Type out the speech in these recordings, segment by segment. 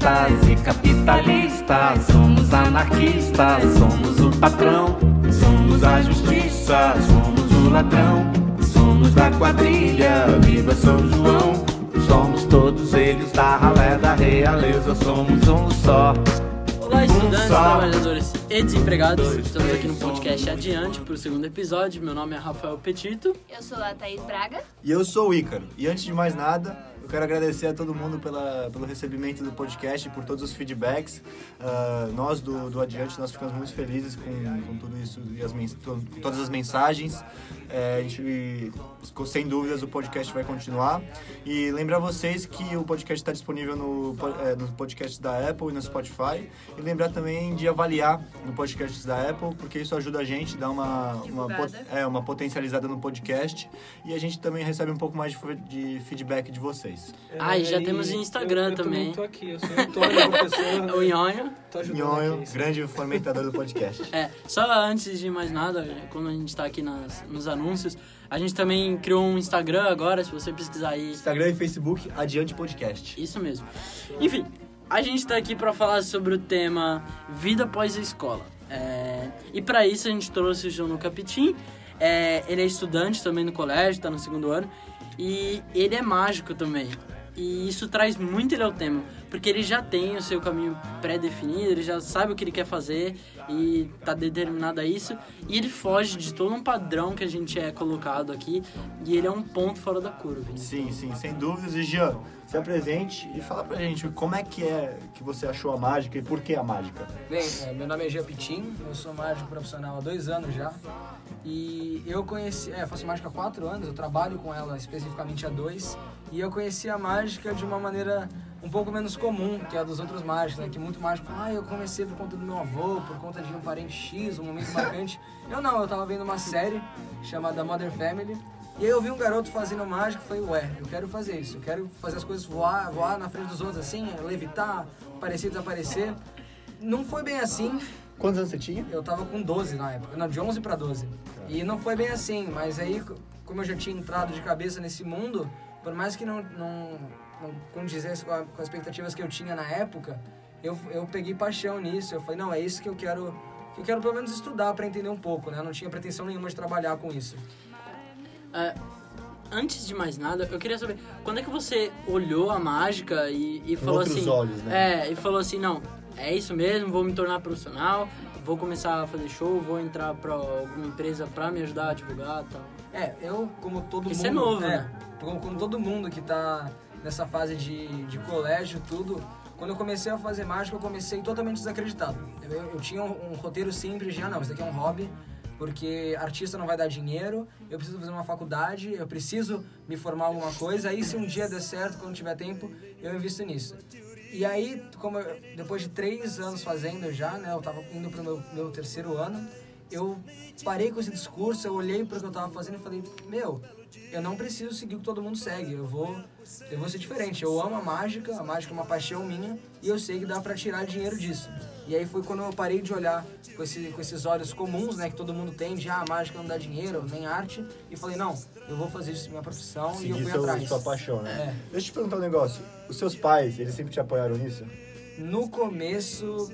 comunistas e capitalistas. Somos anarquistas, somos o patrão. Somos a justiça, somos o ladrão. Somos da quadrilha, viva São João. Somos todos eles da ralé da realeza, somos um só. Olá, estudantes, trabalhadores e desempregados. Estamos aqui no podcast Adiante para o segundo episódio. Meu nome é Rafael Petito. Eu sou a Thaís Braga. E eu sou o Ícaro. E antes de mais nada, quero agradecer a todo mundo pela, pelo recebimento do podcast, por todos os feedbacks. Ah, nós do, do Adiante, nós ficamos muito felizes com, com tudo isso e as, com todas as mensagens. É, a gente, sem dúvidas, o podcast vai continuar. E lembrar vocês que o podcast está disponível no, é, no podcast da Apple e no Spotify. E lembrar também de avaliar no podcast da Apple, porque isso ajuda a gente, dá uma, uma, é, uma potencializada no podcast. E a gente também recebe um pouco mais de, de feedback de vocês. Ah, e já É, temos Instagram eu, também. Eu tô aqui, eu sou o Antônio, professor. O Nhonho. Tô Nhonho, aqui. grande fomentador do podcast. É, só antes de mais nada, quando a gente está aqui nas, nos anúncios, a gente também criou um Instagram agora, se você pesquisar aí. Instagram e Facebook, Adiante Podcast. Isso mesmo. Enfim, a gente tá aqui para falar sobre o tema vida após a escola. É, e para isso a gente trouxe o João Capitim. É, ele é estudante também no colégio, tá no segundo ano. E ele é mágico também. E isso traz muito ele ao tema, porque ele já tem o seu caminho pré-definido, ele já sabe o que ele quer fazer e tá determinado a isso. E ele foge de todo um padrão que a gente é colocado aqui. E ele é um ponto fora da curva. Sim, sim, sem dúvidas. E Jean, se apresente e fala pra gente como é que é que você achou a mágica e por que a mágica. Bem, é, meu nome é Gia Pitim, eu sou mágico profissional há dois anos já. E eu conheci, é, eu faço mágica há quatro anos, eu trabalho com ela especificamente há dois. E eu conheci a mágica de uma maneira um pouco menos comum que a dos outros mágicos, né? Que muito mágico ah, eu comecei por conta do meu avô, por conta de um parente X, um momento marcante. Eu não, eu tava vendo uma série chamada Mother Family. E aí eu vi um garoto fazendo mágica e falei, ué, eu quero fazer isso, eu quero fazer as coisas voar, voar na frente dos outros assim, levitar, aparecer, desaparecer. Não foi bem assim, Quantos anos você tinha? eu tava com 12 na época, não, de 11 pra 12. E não foi bem assim, mas aí, co- como eu já tinha entrado de cabeça nesse mundo, por mais que não, não, não condizesse com, a- com as expectativas que eu tinha na época, eu, eu peguei paixão nisso. Eu falei, não, é isso que eu quero, que eu quero pelo menos estudar pra entender um pouco, né? Eu não tinha pretensão nenhuma de trabalhar com isso. É, antes de mais nada, eu queria saber, quando é que você olhou a mágica e, e falou assim... olhos, né? É, e falou assim, não, é isso mesmo, vou me tornar profissional, vou começar a fazer show, vou entrar pra alguma empresa pra me ajudar a divulgar e tal. É, eu, como todo Isso mundo. é novo, é, né? Como, como todo mundo que tá nessa fase de, de colégio tudo, quando eu comecei a fazer mágica, eu comecei totalmente desacreditado. Eu, eu tinha um, um roteiro simples de, ah, não, isso daqui é um hobby, porque artista não vai dar dinheiro, eu preciso fazer uma faculdade, eu preciso me formar alguma coisa, aí se um dia der certo, quando tiver tempo, eu invisto nisso. E aí, como eu- depois de três anos fazendo já, né, eu tava indo pro meu, meu terceiro ano, eu parei com esse discurso, eu olhei para o que eu tava fazendo e falei, meu, eu não preciso seguir o que todo mundo segue, eu vou, eu vou ser diferente. Eu amo a mágica, a mágica é uma paixão minha e eu sei que dá para tirar dinheiro disso. E aí foi quando eu parei de olhar com, esse, com esses olhos comuns, né, que todo mundo tem, de ah, a mágica não dá dinheiro, nem arte, e falei, não, eu vou fazer isso minha profissão e eu Seguir fui seu, atrás. sua paixão, né? É. Deixa eu te perguntar um negócio. Os seus pais, eles sempre te apoiaram nisso? No começo,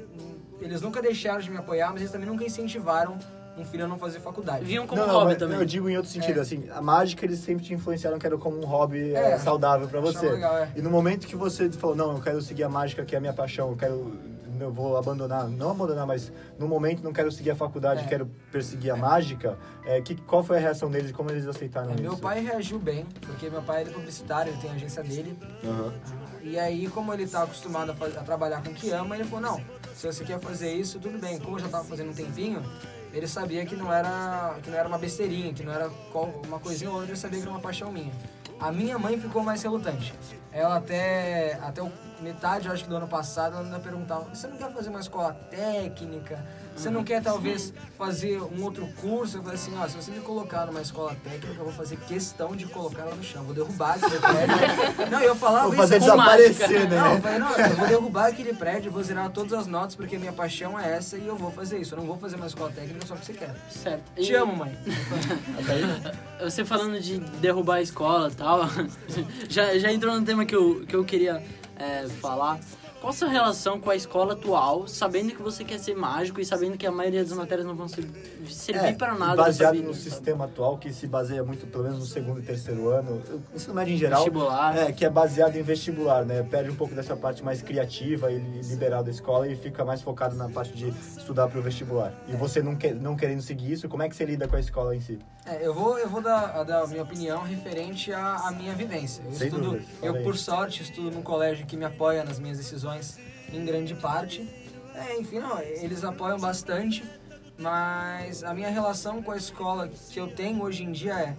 eles nunca deixaram de me apoiar, mas eles também nunca incentivaram um filho a não fazer faculdade. Viam como não, não, hobby mas também. eu digo em outro sentido, É. assim, a mágica eles sempre te influenciaram que era como um hobby é, É, saudável pra achava você. legal, é. E no momento que você falou, não, eu quero seguir a mágica que é a minha paixão, eu quero, eu vou abandonar, não abandonar, mas no momento não quero seguir a faculdade, É. quero perseguir a mágica, é, que, qual foi a reação deles e como eles aceitaram É, isso? meu pai reagiu bem, porque meu pai é publicitário, ele tem a agência dele. Aham. E aí, como ele tá acostumado a, a trabalhar com o que ama, ele falou, não, se você quer fazer isso, tudo bem. Como eu já tava fazendo um tempinho, ele sabia que não era, que não era uma besteirinha, que não era uma coisinha ou outra, ele sabia que era uma paixão minha. A minha mãe ficou mais relutante. Ela até, até metade, acho que do ano passado, ela ainda perguntava, você não quer fazer uma escola técnica? Você não quer talvez fazer um outro curso? Eu falei assim, ó, se você me colocar numa escola técnica, eu vou fazer questão de colocar ela no chão. Vou derrubar aquele prédio. Não, eu falava Vou fazer isso com desaparecer, mágica. né? não, eu falei, não, eu vou derrubar aquele prédio, vou zerar todas as notas, porque minha paixão é essa e eu vou fazer isso. Eu não vou fazer uma escola técnica só porque você quer. Certo. Te E amo, mãe. Você falando de derrubar a escola e tal, já, já entrou no tema que eu, que eu queria é, falar. Qual a sua relação com a escola atual, sabendo que você quer ser mágico e sabendo que a maioria das matérias não vão ser- servir É, para nada na Baseado vida, no sabe? sistema atual, que se baseia muito, pelo menos no segundo e terceiro ano, o ensino médio em geral. Vestibular. É, que é baseado em vestibular, né? Perde um pouco dessa parte mais criativa e liberal da escola e fica mais focado na parte de estudar para o vestibular. E você não, quer, não querendo seguir isso, como é que você lida com a escola em si? É, eu vou, eu vou dar, dar a minha opinião referente à, à minha vivência. Eu Sem estudo, eu por sorte estudo num colégio que me apoia nas minhas decisões em grande parte. É, enfim, não, eles apoiam bastante, mas a minha relação com a escola que eu tenho hoje em dia é,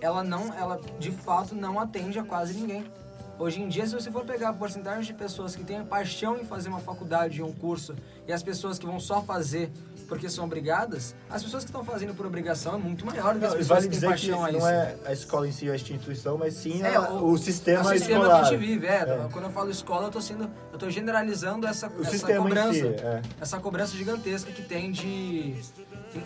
ela não, ela de fato não atende a quase ninguém. Hoje em dia, se você for pegar a porcentagem de pessoas que têm paixão em fazer uma faculdade, um curso, e as pessoas que vão só fazer porque são obrigadas, as pessoas que estão fazendo por obrigação é muito maior do que as pessoas vale que têm dizer que paixão a isso. não é a escola em si, a instituição, mas sim É, a- o, sistema o sistema escolar. que a gente vive, é. É. Quando eu falo escola, eu tô sendo. Eu tô generalizando essa, O essa cobrança. si, é. Essa cobrança gigantesca que tem de.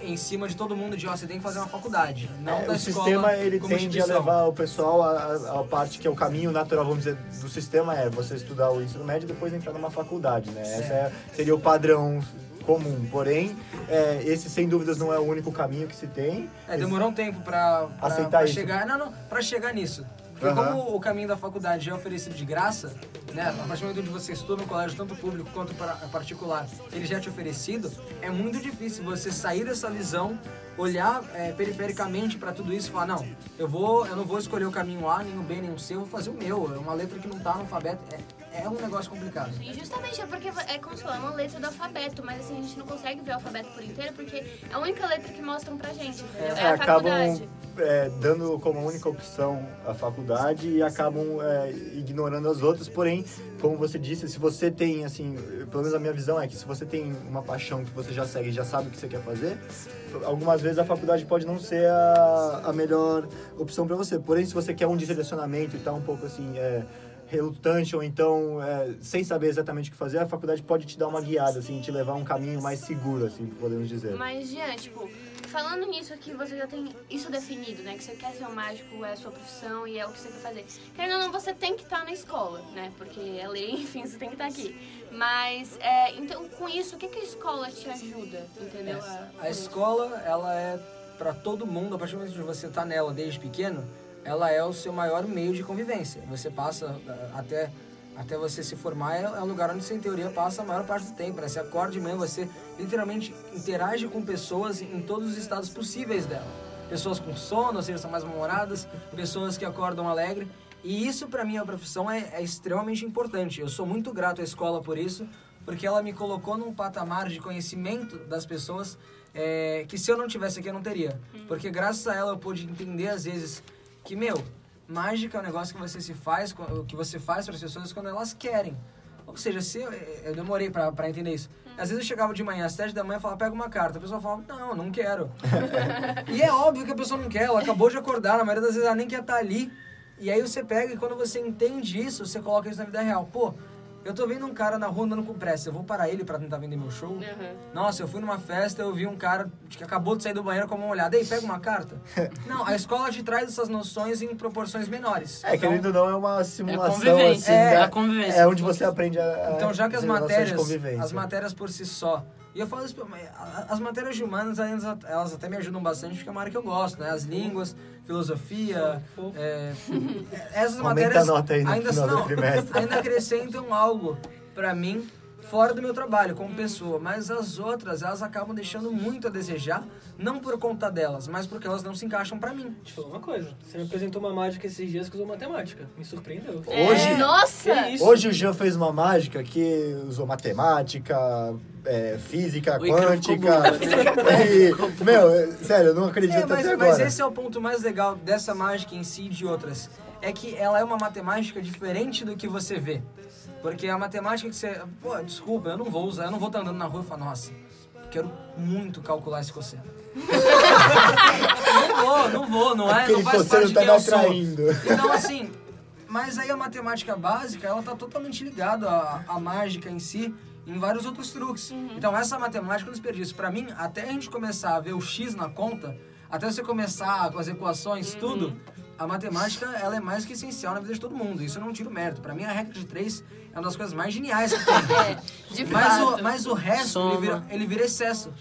Em, em cima de todo mundo de ó, você tem que fazer uma faculdade. Não É, da o escola sistema ele tende a levar o pessoal à- parte que é o caminho natural, vamos dizer, do sistema é você estudar o ensino médio e depois entrar numa faculdade, né? Esse é- seria o padrão comum. Porém, é, esse sem dúvidas não é o único caminho que se tem. É, demorou um tempo pra, Aceitar pra isso. chegar. Não, não, pra chegar nisso. Porque Aham. como o caminho da faculdade é oferecido de graça, né? A partir do momento onde você estuda no colégio, tanto público quanto para- particular, ele já é te oferecido, é muito difícil você sair dessa visão, olhar é, perifericamente para tudo isso e falar, não, eu vou, eu não vou escolher o caminho A, nem o B, nem o C, eu vou fazer o meu. É uma letra que não tá no alfabeto. É, é um negócio complicado. E justamente é porque é como se fala, é uma letra do alfabeto, mas assim, a gente não consegue ver o alfabeto por inteiro porque é a única letra que mostram pra gente, entendeu? É, É, a acabam faculdade. é, dando como única opção a faculdade e acabam é, ignorando as outras. Porém, como você disse, se você tem, assim, pelo menos a minha visão é que se você tem uma paixão que você já segue e já sabe o que você quer fazer, algumas vezes a faculdade pode não ser a, a melhor opção para você. Porém, se você quer um direcionamento e tá um pouco assim, é, relutante ou então é, sem saber exatamente o que fazer, a faculdade pode te dar uma guiada, assim, te levar a um caminho mais seguro, assim, podemos dizer. Mas, Jean, tipo, falando nisso aqui, você já tem isso definido, né? Que você quer ser um mágico, é a sua profissão e é o que você quer fazer. Querendo ou não, você tem que estar na escola, né? Porque é lei, enfim, você tem que estar aqui. Mas, é, então, com isso, o que, que a escola te ajuda, entendeu? A escola, ela é para todo mundo, a partir do momento que você tá nela desde pequeno, ela é o seu maior meio de convivência. Você passa eh, até até você se formar é é um lugar onde você em teoria passa a maior parte do tempo, né? Você acorda de manhã, você literalmente interage com pessoas em todos os estados possíveis dela. Pessoas com sono, ou seja, são mais mal-humoradas, pessoas que acordam alegre. E isso para mim a profissão é, é extremamente importante. Eu sou muito grato à escola por isso, porque ela me colocou num patamar de conhecimento das pessoas é, que se eu não tivesse aqui eu não teria. Porque graças a ela eu pude entender às vezes que, meu, mágica é um negócio que você se faz, que você faz para as pessoas quando elas querem. Ou seja, se eu, eu demorei pra entender isso. Às vezes eu chegava de manhã, às sete da manhã, e falava, pega uma carta. A pessoa falava, não, não quero. e é óbvio que a pessoa não quer, ela acabou de acordar, na maioria das vezes ela nem quer estar ali. E aí você pega e quando você entende isso, você coloca isso na vida real. Pô, eu tô vendo um cara na rua andando com pressa, eu vou parar ele pra tentar vender meu show? Uhum. Nossa, eu fui numa festa, eu vi um cara que acabou de sair do banheiro com uma olhada. Ei, pega uma carta. Não, a escola te traz essas noções em proporções menores. É, Então- querendo ou não, é uma simulação, convivência, assim, é né? a convivência. É onde você aprende a... a Então, já que as matérias, as matérias por si só, e eu falo isso, as matérias de humanas, elas, elas até me ajudam bastante, porque é uma área que eu gosto, né? As línguas, filosofia, é, essas Aumenta matérias a nota aí no ainda, final do não, trimestre. ainda acrescentam algo pra mim fora do meu trabalho como pessoa, mas as outras, elas acabam deixando muito a desejar, não por conta delas, mas porque elas não se encaixam pra mim. Eu falar uma coisa. Você me apresentou uma mágica esses dias que usou matemática. Me surpreendeu. Hoje- É, nossa! Que isso? Hoje o Jean fez uma mágica que usou matemática, é, física, quântica. E, meu, é, sério, eu não acredito É, mas, até mas agora. esse é o ponto mais legal dessa mágica em si e de outras. É que ela é uma matemática diferente do que você vê. Porque a matemática que você. Pô, desculpa, eu não vou usar, eu não vou estar andando na rua e falar, nossa, quero muito calcular esse cosseno. não vou, não vou, não é? Aquele não faz cosseno parte de tá quem me eu sou. Então, assim, mas aí a matemática básica, ela tá totalmente ligada à, à mágica em si, em vários outros truques. Então, essa matemática é um desperdício. Pra mim, até a gente começar a ver o X na conta, até você começar com as equações, tudo, a matemática ela é mais que essencial na vida de todo mundo. Isso eu não tiro mérito. Pra mim, a regra de três é uma das coisas mais geniais que tem. É, de mas, fato. o, mas o resto, Soma. ele vira, ele vira excesso.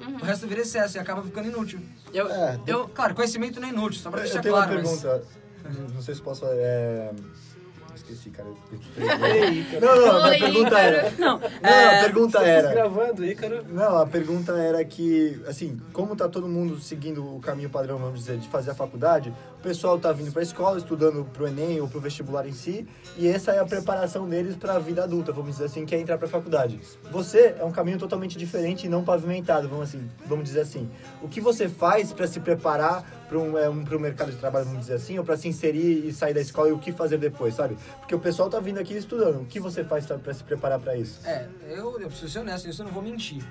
Uhum. O resto vira excesso e acaba ficando inútil. Eu, É, eu, Claro, conhecimento não é inútil, só pra Eu deixar tenho claro. uma mas- pergunta. Não sei se posso. É... Esqueci, cara. Não, não, a pergunta era. não, Não, é, a pergunta era. gravando, Ícaro. Não, a pergunta era que, assim, como tá todo mundo seguindo o caminho padrão, vamos dizer, de fazer a faculdade, o pessoal tá vindo pra escola, estudando pro Enem ou pro vestibular em si, e essa é a preparação deles pra vida adulta, vamos dizer assim, que é entrar pra faculdade. Você é um caminho totalmente diferente e não pavimentado, vamos, assim, vamos dizer assim. O que você faz pra se preparar para um, é, um, pro mercado de trabalho, vamos dizer assim, ou pra se inserir e sair da escola e o que fazer depois, sabe? Porque o pessoal tá vindo aqui estudando. O que você faz pra se preparar pra isso? É, eu, eu preciso ser honesto, isso eu não vou mentir.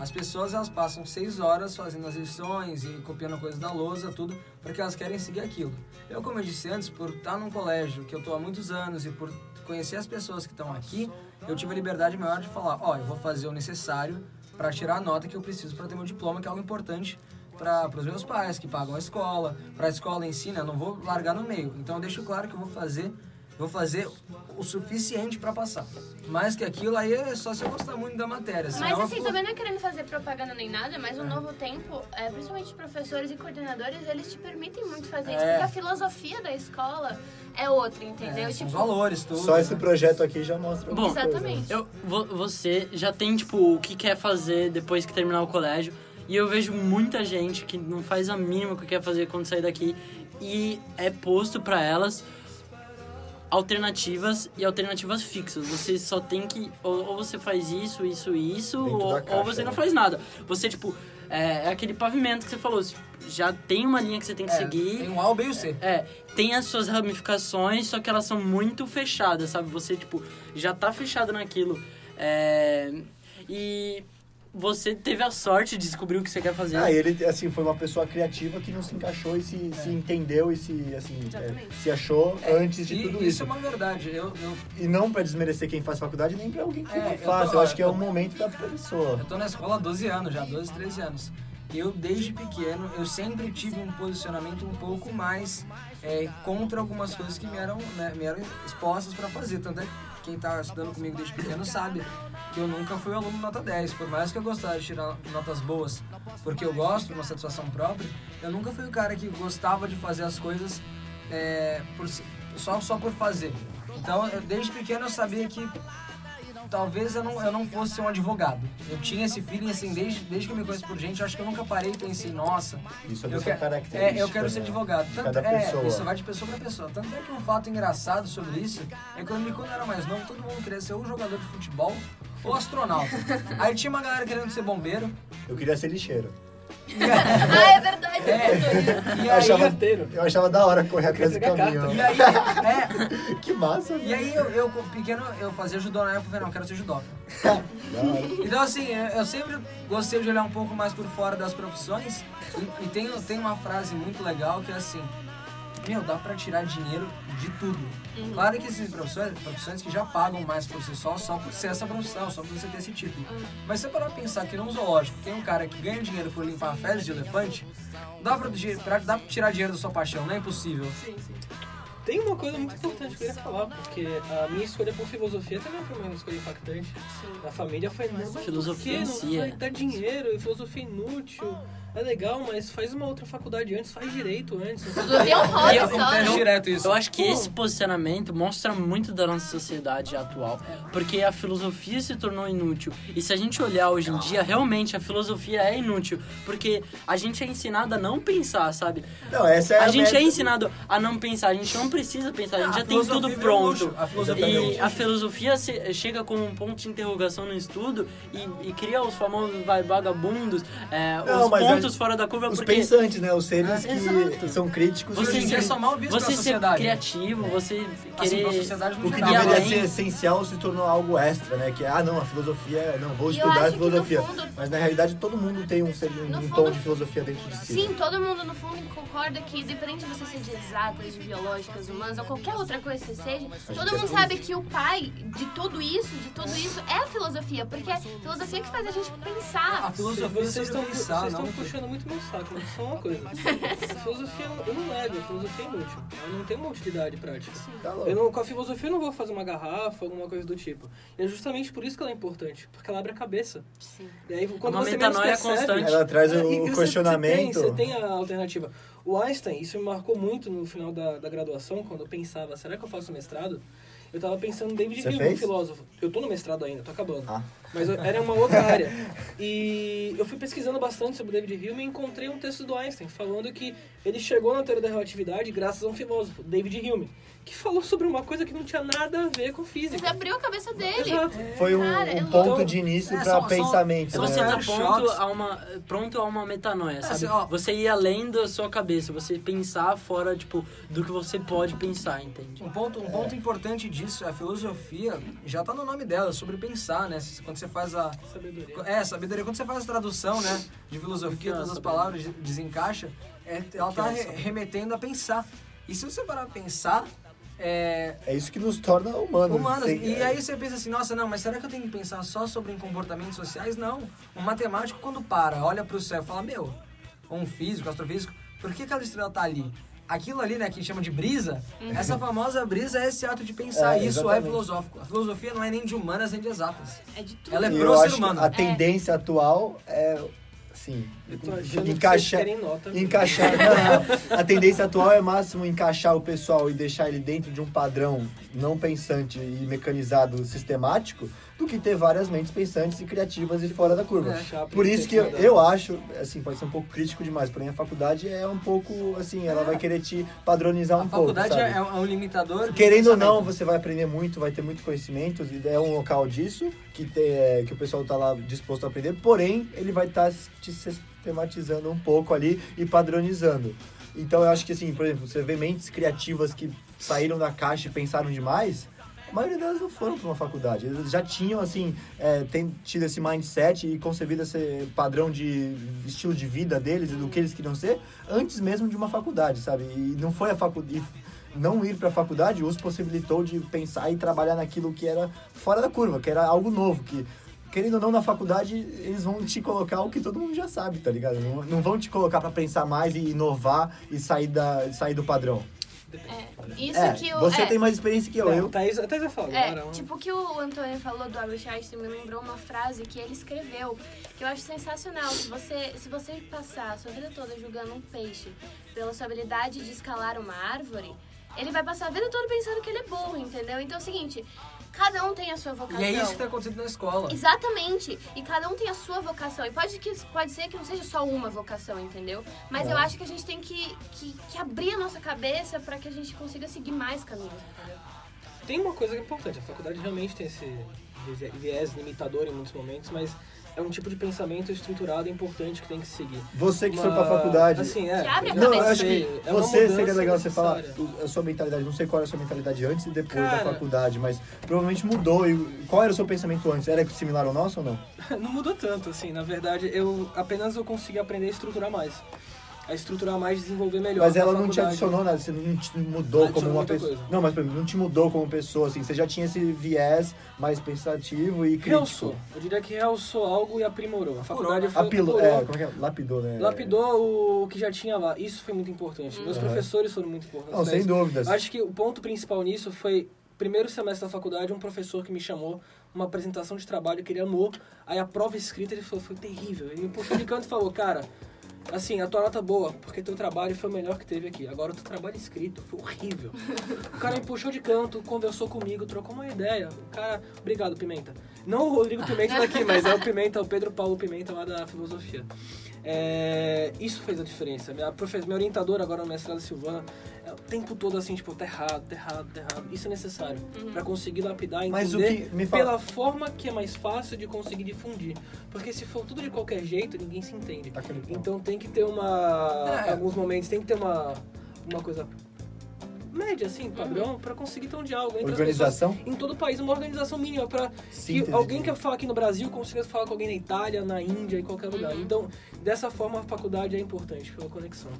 As pessoas elas passam seis horas fazendo as lições e copiando coisas da lousa, tudo, porque elas querem seguir aquilo. Eu, como eu disse antes, por estar num colégio que eu tô há muitos anos e por conhecer as pessoas que estão aqui, eu tive a liberdade maior de falar, ó, eu vou fazer o necessário para tirar a nota que eu preciso para ter meu diploma, que é algo importante para os meus pais que pagam a escola, para a escola em si, né? Eu não vou largar no meio. Então eu deixo claro que eu vou fazer, vou fazer o suficiente para passar. Mais que aquilo aí é só se eu gostar muito da matéria. Mas eu assim, vou- também não é querendo fazer propaganda nem nada, mas o novo tempo, é, principalmente os professores e coordenadores, eles te permitem muito fazer isso, É. porque a filosofia da escola é outra, entendeu? É, tipo, os valores, tudo. Só esse né? projeto aqui já mostra Bom, coisa. Exatamente. Eu, vo- você já tem, tipo, o que quer fazer depois que terminar o colégio. E eu vejo muita gente que não faz a mínima o que quer fazer quando sair daqui. E é posto pra elas alternativas e alternativas fixas. Você só tem que. Ou, ou você faz isso, isso e isso, ou, da ou caixa, você não né? faz nada. Você, tipo, é, é aquele pavimento que você falou. Já tem uma linha que você tem que É, seguir. Tem um A, o B e o C. É, tem as suas ramificações, só que elas são muito fechadas, sabe? Você, tipo, já tá fechado naquilo. É, e você teve a sorte de descobrir o que você quer fazer. Ah, ele, assim, foi uma pessoa criativa que não se encaixou e se, se entendeu e se, assim, é, se achou antes de E tudo isso isso. é uma verdade. Eu, eu, E não pra desmerecer quem faz faculdade, nem pra alguém que É, não eu tô- faz. Eu, ó, acho que é o tô- momento da pessoa. eu tô na escola há 12 anos já, 12, 13 anos. Eu, desde pequeno, eu sempre tive um posicionamento um pouco mais é, contra algumas coisas que me eram, né, me eram expostas pra fazer. Tanto é que quem tá estudando comigo desde pequeno sabe que eu nunca fui aluno nota 10. Por mais que eu gostasse de tirar notas boas, porque eu gosto, uma satisfação própria, eu nunca fui o cara que gostava de fazer as coisas é, por só, só por fazer. Então, eu, desde pequeno eu sabia que talvez eu não, eu não fosse um advogado. Eu tinha esse feeling, assim, desde, desde que eu me conheço por gente, eu acho que eu nunca parei e pensei, nossa, Isso é eu, característica. é, eu quero ser né? advogado. Tanto, cada é, pessoa. isso vai de pessoa pra pessoa. Tanto é que um fato engraçado sobre isso é que que quando eu era mais novo, todo mundo queria ser ou jogador de futebol ou astronauta. Aí tinha uma galera querendo ser bombeiro. Eu queria ser lixeiro. ah, é verdade, É. eu. E achava, eu achava da hora correr atrás do caminhão. e aí, é, Que massa, e aí eu, eu, pequeno, eu fazia judô na época, eu falei, não, eu quero ser judoca. Então, assim, eu eu sempre gostei de olhar um pouco mais por fora das profissões. E, e tem, tem uma frase muito legal que é assim: Meu, dá pra tirar dinheiro de tudo. Claro que existem profissões, profissões que já pagam mais por si só, só por ser essa profissão, só por você ter esse título. Mas se você parar pra pensar que num zoológico tem um cara que ganha dinheiro por limpar fezes de elefante, dá pra, pra- dá pra tirar dinheiro da sua paixão, não é impossível. Tem uma coisa muito importante que eu queria falar, porque a minha escolha por filosofia também foi uma escolha impactante. A família foi não, Filosofia não vai é. dar dinheiro, e filosofia inútil. É legal, mas faz uma outra faculdade antes, faz direito antes. Filosofia é um hobby Eu- só, né? direto isso. Eu acho que esse posicionamento mostra muito da nossa sociedade atual, porque a filosofia se tornou inútil. E se a gente olhar hoje em dia, realmente a filosofia é inútil, porque a gente é ensinado a não pensar, sabe? Não, essa é a, A gente meta- é ensinado a não pensar, a gente não precisa pensar, a gente Ah, já a tem tudo virou pronto. luxo, a filosofia virou E a filosofia se- chega com um ponto de interrogação no estudo e, e cria os famosos vai, vagabundos, é, Não, os mas pontos a- fora da curva, Os porque pensantes, né? Os seres Ah, que exato. são críticos. você, ser- é só mal visto você ser sociedade. criativo, você Assim, querer... no O que deveria além- ser essencial se tornou algo extra, né? Que, ah, não, a filosofia, é- não, vou estudar filosofia. fundo- Mas na realidade todo mundo tem um, ser- um No tom fundo- de filosofia dentro de si. Sim, todo mundo no fundo concorda que, independente de você ser de exatas, de biológicas, humanas ou qualquer outra coisa que você seja, todo é mundo sabe que o pai de tudo isso, de tudo isso, é a filosofia. Porque é a filosofia que faz a gente A pensar. filosofia Vocês é estão, pensar, vocês não. Puxando muito meu saco, mas só uma coisa. A filosofia, eu não nego, a filosofia é inútil. Ela não tem uma utilidade prática. Tá louco. Eu não, com a filosofia eu não vou fazer uma garrafa, alguma coisa do tipo. E é justamente por isso que ela é importante, porque ela abre a cabeça. Sim. E aí, quando Uma você menos percebe, constante. Ela traz é, o e você- questionamento. Você tem, você tem a alternativa. O Einstein, isso me marcou muito no final da, da graduação, quando eu pensava, será que eu faço mestrado? Eu tava pensando em David Hume, um filósofo. Eu tô no mestrado ainda, tô acabando. Ah. Mas era uma outra área. E eu fui pesquisando bastante sobre David Hume e encontrei um texto do Einstein falando que ele chegou na teoria da relatividade graças a um filósofo, David Hume, que falou sobre uma coisa que não tinha nada a ver com Mas física. abriu a cabeça dele. Exato. Foi um, Cara, é um ponto louco. de início É, são- pensamento, Se né? você tá pronto a uma, pronto a uma metanoia, sabe? assim, ó. Você ir além da sua cabeça, você pensar fora, tipo, do que você pode pensar, entende? Um ponto, um ponto importante disso é a filosofia, já tá no nome dela, sobre pensar, né? Quando você faz a. Sabedoria. É, sabedoria. Quando você faz a tradução, né? De filosofia, é todas as palavras de- desencaixa, é, ela tá re- remetendo a pensar. E se você parar pra pensar, é, É isso que nos torna humanos. humanas. Sem- E aí você pensa assim, nossa, não, mas será que eu tenho que pensar só sobre comportamentos sociais? Não. Um matemático, quando para, olha pro céu e fala, meu, ou um físico, astrofísico, por que aquela estrela tá ali? Aquilo ali, né, que chama de brisa, essa famosa brisa é esse ato de pensar. É, Isso é exatamente. filosófico. A filosofia não é nem de humanas nem de exatas. É de tudo. Ela é E pro ser humano. a tendência atual é, assim, Encaixar... Encaixar. Não, a tendência atual é máximo encaixar o pessoal e deixar ele dentro de um padrão não pensante e mecanizado sistemático do que ter várias mentes pensantes e criativas e fora da curva. É, Por isso que eu, eu acho, assim, pode ser um pouco crítico demais, porém a faculdade é um pouco, assim, ela vai querer te padronizar um A pouco, faculdade sabe? é, é um limitador. Querendo ou não, você vai aprender muito, vai ter muito conhecimento, e é um local disso, que, te- é, que o pessoal tá lá disposto a aprender, porém, ele vai estar te sistematizando um pouco ali e padronizando. Então eu acho que assim, por exemplo, você vê mentes criativas que saíram da caixa e pensaram demais, a maioria delas não foram para uma faculdade. Eles já tinham, assim, é, tido esse mindset e concebido esse padrão de estilo de vida deles e do que eles queriam ser antes mesmo de uma faculdade, sabe? E não foi a faculdade. Não ir para a faculdade os possibilitou de pensar e trabalhar naquilo que era fora da curva, que era algo novo, que querendo ou não, na faculdade, eles vão te colocar o que todo mundo já sabe, tá ligado? Não, não vão te colocar para pensar mais e inovar e sair, da, sair do padrão. É, isso é, que o. você é, tem mais experiência que eu. Não, eu Thaís, Thaís falar É, agora. tipo o que o Antônio falou do Albert Einstein me lembrou uma frase que ele escreveu, que eu acho sensacional. Se você, se você passar a sua vida toda julgando um peixe pela sua habilidade de escalar uma árvore, ele vai passar a vida toda pensando que ele é burro, entendeu? Então é o seguinte, cada um tem a sua vocação. E é isso que tá acontecendo na escola. Exatamente. E cada um tem a sua vocação. E pode, que, pode ser que não seja só uma vocação, entendeu? Mas eu acho que a gente tem que, que, que abrir a nossa cabeça para que a gente consiga seguir mais caminhos, entendeu? Tem uma coisa que é importante, a faculdade realmente tem esse viés limitador em muitos momentos, mas é um tipo de pensamento estruturado e importante que tem que seguir. Você que foi Uma- pra faculdade. Assim, é. Que abre a Não, eu cabeça. acho que é você seria legal você falar a sua mentalidade. Não sei qual era a sua mentalidade antes e depois da Cara. faculdade, mas provavelmente mudou. E qual era o seu pensamento antes? Era similar ao nosso ou não? Não mudou tanto, assim, na verdade, eu apenas eu consegui aprender a estruturar mais. A estruturar mais, desenvolver melhor. Mas ela não te adicionou nada, você não te mudou Adicionou como uma pessoa. coisa. Não, mas não te mudou como pessoa, assim. Você já tinha esse viés mais pensativo e crítico. Realçou. Eu diria que realçou algo e aprimorou. A faculdade foi Apilou, apurou, é, como é que é? Lapidou, né? lapidou o que já tinha lá. Isso foi muito importante. Meus Uhum. professores foram muito importantes. Não, sem dúvidas. Acho que o ponto principal nisso foi primeiro semestre da faculdade, um professor que me chamou, uma apresentação de trabalho que ele amou. Aí a prova escrita ele falou, foi terrível. Ele me puxou de canto e falou, cara, assim, a tua nota boa, porque teu trabalho foi o melhor que teve aqui. Agora o teu trabalho escrito foi horrível. o cara me puxou de canto, conversou comigo, trocou uma ideia. O cara, obrigado, Pimenta. Não o Rodrigo Pimenta daqui, mas é o Pimenta, o Pedro Paulo Pimenta lá da filosofia. É, isso fez a diferença. Minha, minha orientadora agora no mestrado, Silvana, é o tempo todo assim, tipo, tá errado, tá errado, tá errado. Isso é necessário pra conseguir lapidar e Mas entender fala- pela forma que é mais fácil de conseguir difundir. Porque se for tudo de qualquer jeito, ninguém se entende. Então tem que ter uma. É. Alguns momentos tem que ter uma. Uma coisa média, assim, padrão, pra conseguir ter um diálogo entre Organização? as pessoas. Em todo o país, uma organização mínima pra que alguém de- que fala aqui no Brasil consiga falar com alguém na Itália, na Índia, em qualquer lugar. Então, dessa forma, a faculdade é importante pela conexão.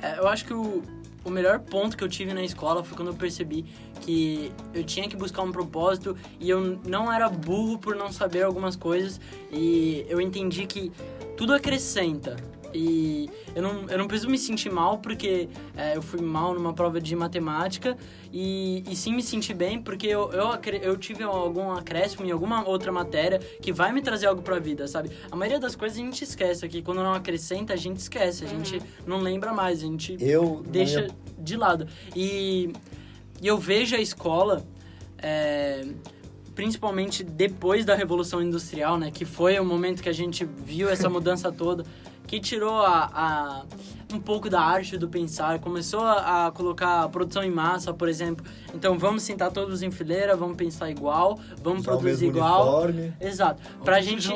É, eu acho que o, o melhor ponto que eu tive na escola foi quando eu percebi que eu tinha que buscar um propósito e eu não era burro por não saber algumas coisas e eu entendi que tudo acrescenta. E eu não, eu não preciso me sentir mal porque é, eu fui mal numa prova de matemática e, e sim me sentir bem porque eu, eu, eu tive algum acréscimo em alguma outra matéria que vai me trazer algo pra vida, sabe? A maioria das coisas a gente esquece aqui. Quando não acrescenta, a gente esquece. A gente não lembra mais. A gente Eu, deixa minha- de lado. E, e eu vejo a escola, é, principalmente depois da Revolução Industrial, né? Que foi o momento que a gente viu essa mudança toda, que tirou a, a- um pouco da arte do pensar, começou a, a colocar a produção em massa, por exemplo. Então vamos sentar todos em fileira, vamos pensar igual, vamos usar o produzir mesmo igual. uniforme. Exato. Pra gente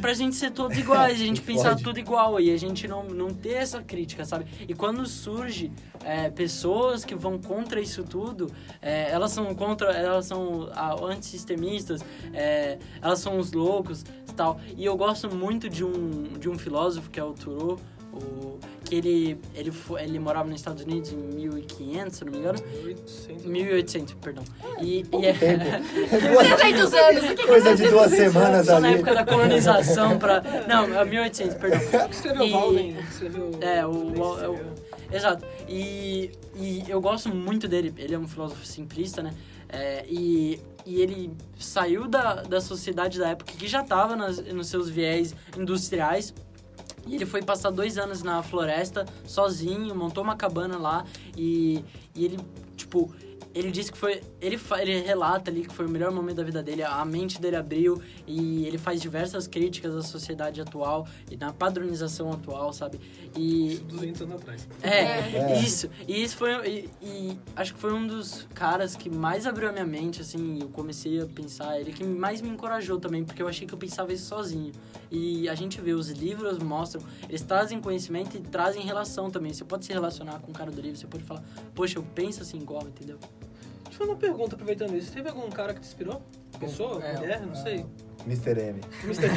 pra gente ser todos iguais, a gente pensar pode. tudo igual e a gente não, não ter essa crítica, sabe? E quando surge é, pessoas que vão contra isso tudo, é, elas são contra, elas são ah, antissistemistas, é, elas são os loucos e tal. E eu gosto muito de um, de um filósofo que é o Thoreau, o, que ele, ele, fo- ele morava nos Estados Unidos em 1500, se não me engano. 1800. 1800, perdão. E, Pouco e é, tempo. 300 anos, o que que Coisa de duas semanas só na ali. época da colonização pra... Não, é 1800, perdão. Escreveu E- Walden, escreveu... É, o, o- é o- Exato. E, e eu gosto muito dele. Ele é um filósofo simplista, né? É, e, e ele saiu da, da sociedade da época que já estava nos seus viés industriais. E ele foi passar dois anos na floresta sozinho, montou uma cabana lá e, e ele, tipo, ele disse que foi. Ele, ele relata ali que foi o melhor momento da vida dele, a mente dele abriu e ele faz diversas críticas à sociedade atual e na padronização atual, sabe? E, 200 anos atrás. é, É. isso. E isso foi. E, e acho que foi um dos caras que mais abriu a minha mente, assim. Eu comecei a pensar. Ele que mais me encorajou também, porque eu achei que eu pensava isso sozinho. E a gente vê, os livros mostram, eles trazem conhecimento e trazem relação também. Você pode se relacionar com o cara do livro, você pode falar, poxa, eu penso assim igual, entendeu? Fazer uma pergunta aproveitando isso. Teve algum cara que te inspirou? Pessoa? É, mulher? Não é. sei. Mr. M. Mr.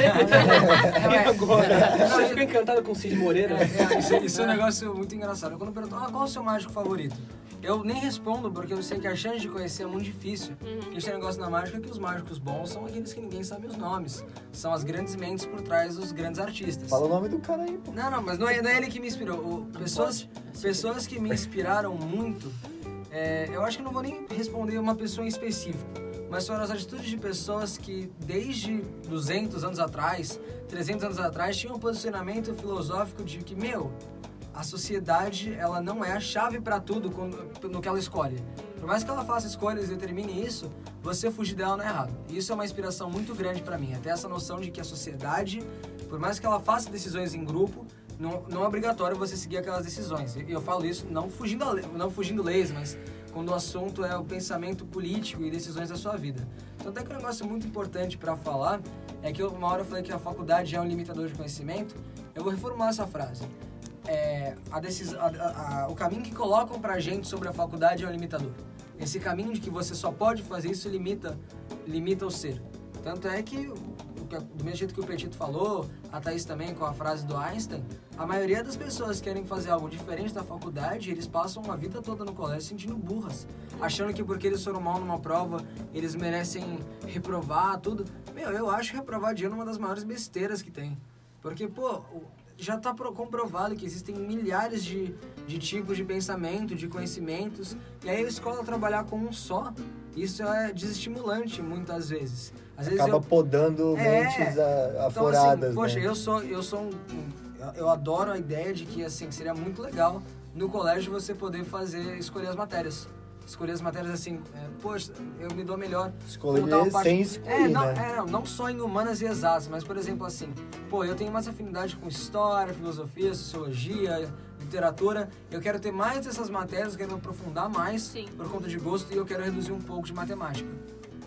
E agora? Não, Você é- ficou encantado com o Cid Moreira? É, é, isso, isso é um negócio muito engraçado. Quando perguntam, ah, qual é o seu mágico favorito? Eu nem respondo, porque eu sei que a chance de conhecer é muito difícil. Uhum. Esse negócio na mágica é que os mágicos bons são aqueles que ninguém sabe os nomes. São as grandes mentes por trás dos grandes artistas. Fala o nome do cara aí, pô. Não, não, mas não é, não é ele que me inspirou. O- pessoas, pessoas que me inspiraram muito, é, eu acho que não vou nem responder uma pessoa em específico, mas foram as atitudes de pessoas que desde 200 anos atrás, 300 anos atrás, tinham um posicionamento filosófico de que, meu, a sociedade ela não é a chave para tudo no que ela escolhe. Por mais que ela faça escolhas e determine isso, você fugir dela não é errado. E isso é uma inspiração muito grande para mim. Até essa noção de que a sociedade, por mais que ela faça decisões em grupo, não, não é obrigatório você seguir aquelas decisões. E eu falo isso não fugindo, a não fugindo leis, mas quando o assunto é o pensamento político e decisões da sua vida. Então, até que um negócio muito importante para falar é que eu- uma hora eu falei que a faculdade é um limitador de conhecimento. Eu vou reformular essa frase. É, a decis- a- a- o caminho que colocam pra gente sobre a faculdade é um limitador. Esse caminho de que você só pode fazer isso limita, limita o ser. Tanto é que, que- do mesmo jeito que o Petito falou, a Thaís também com a frase do Einstein, a maioria das pessoas que querem fazer algo diferente da faculdade, eles passam a vida toda no colégio se sentindo burras, achando que porque eles foram mal numa prova, eles merecem reprovar tudo. Meu, eu acho reprovar ano uma das maiores besteiras que tem. Porque, pô, já está comprovado que existem milhares de, de tipos de pensamento, de conhecimentos, e aí a escola trabalhar com um só, isso é desestimulante muitas vezes. Às vezes Acaba eu, podando É. mentes a- então, aforadas, assim, poxa, né? eu sou, eu sou um, um- eu adoro a ideia de que assim seria muito legal no colégio você poder fazer escolher as matérias. Escolher as matérias assim, é, poxa, eu me dou melhor. Escolher parte- sem escolher, É, não, né? é, não, não só em humanas e exatas, mas por exemplo assim, pô, eu tenho mais afinidade com história, filosofia, sociologia, literatura. Eu quero ter mais dessas matérias, eu quero me aprofundar mais Sim. por conta de gosto e eu quero reduzir um pouco de matemática.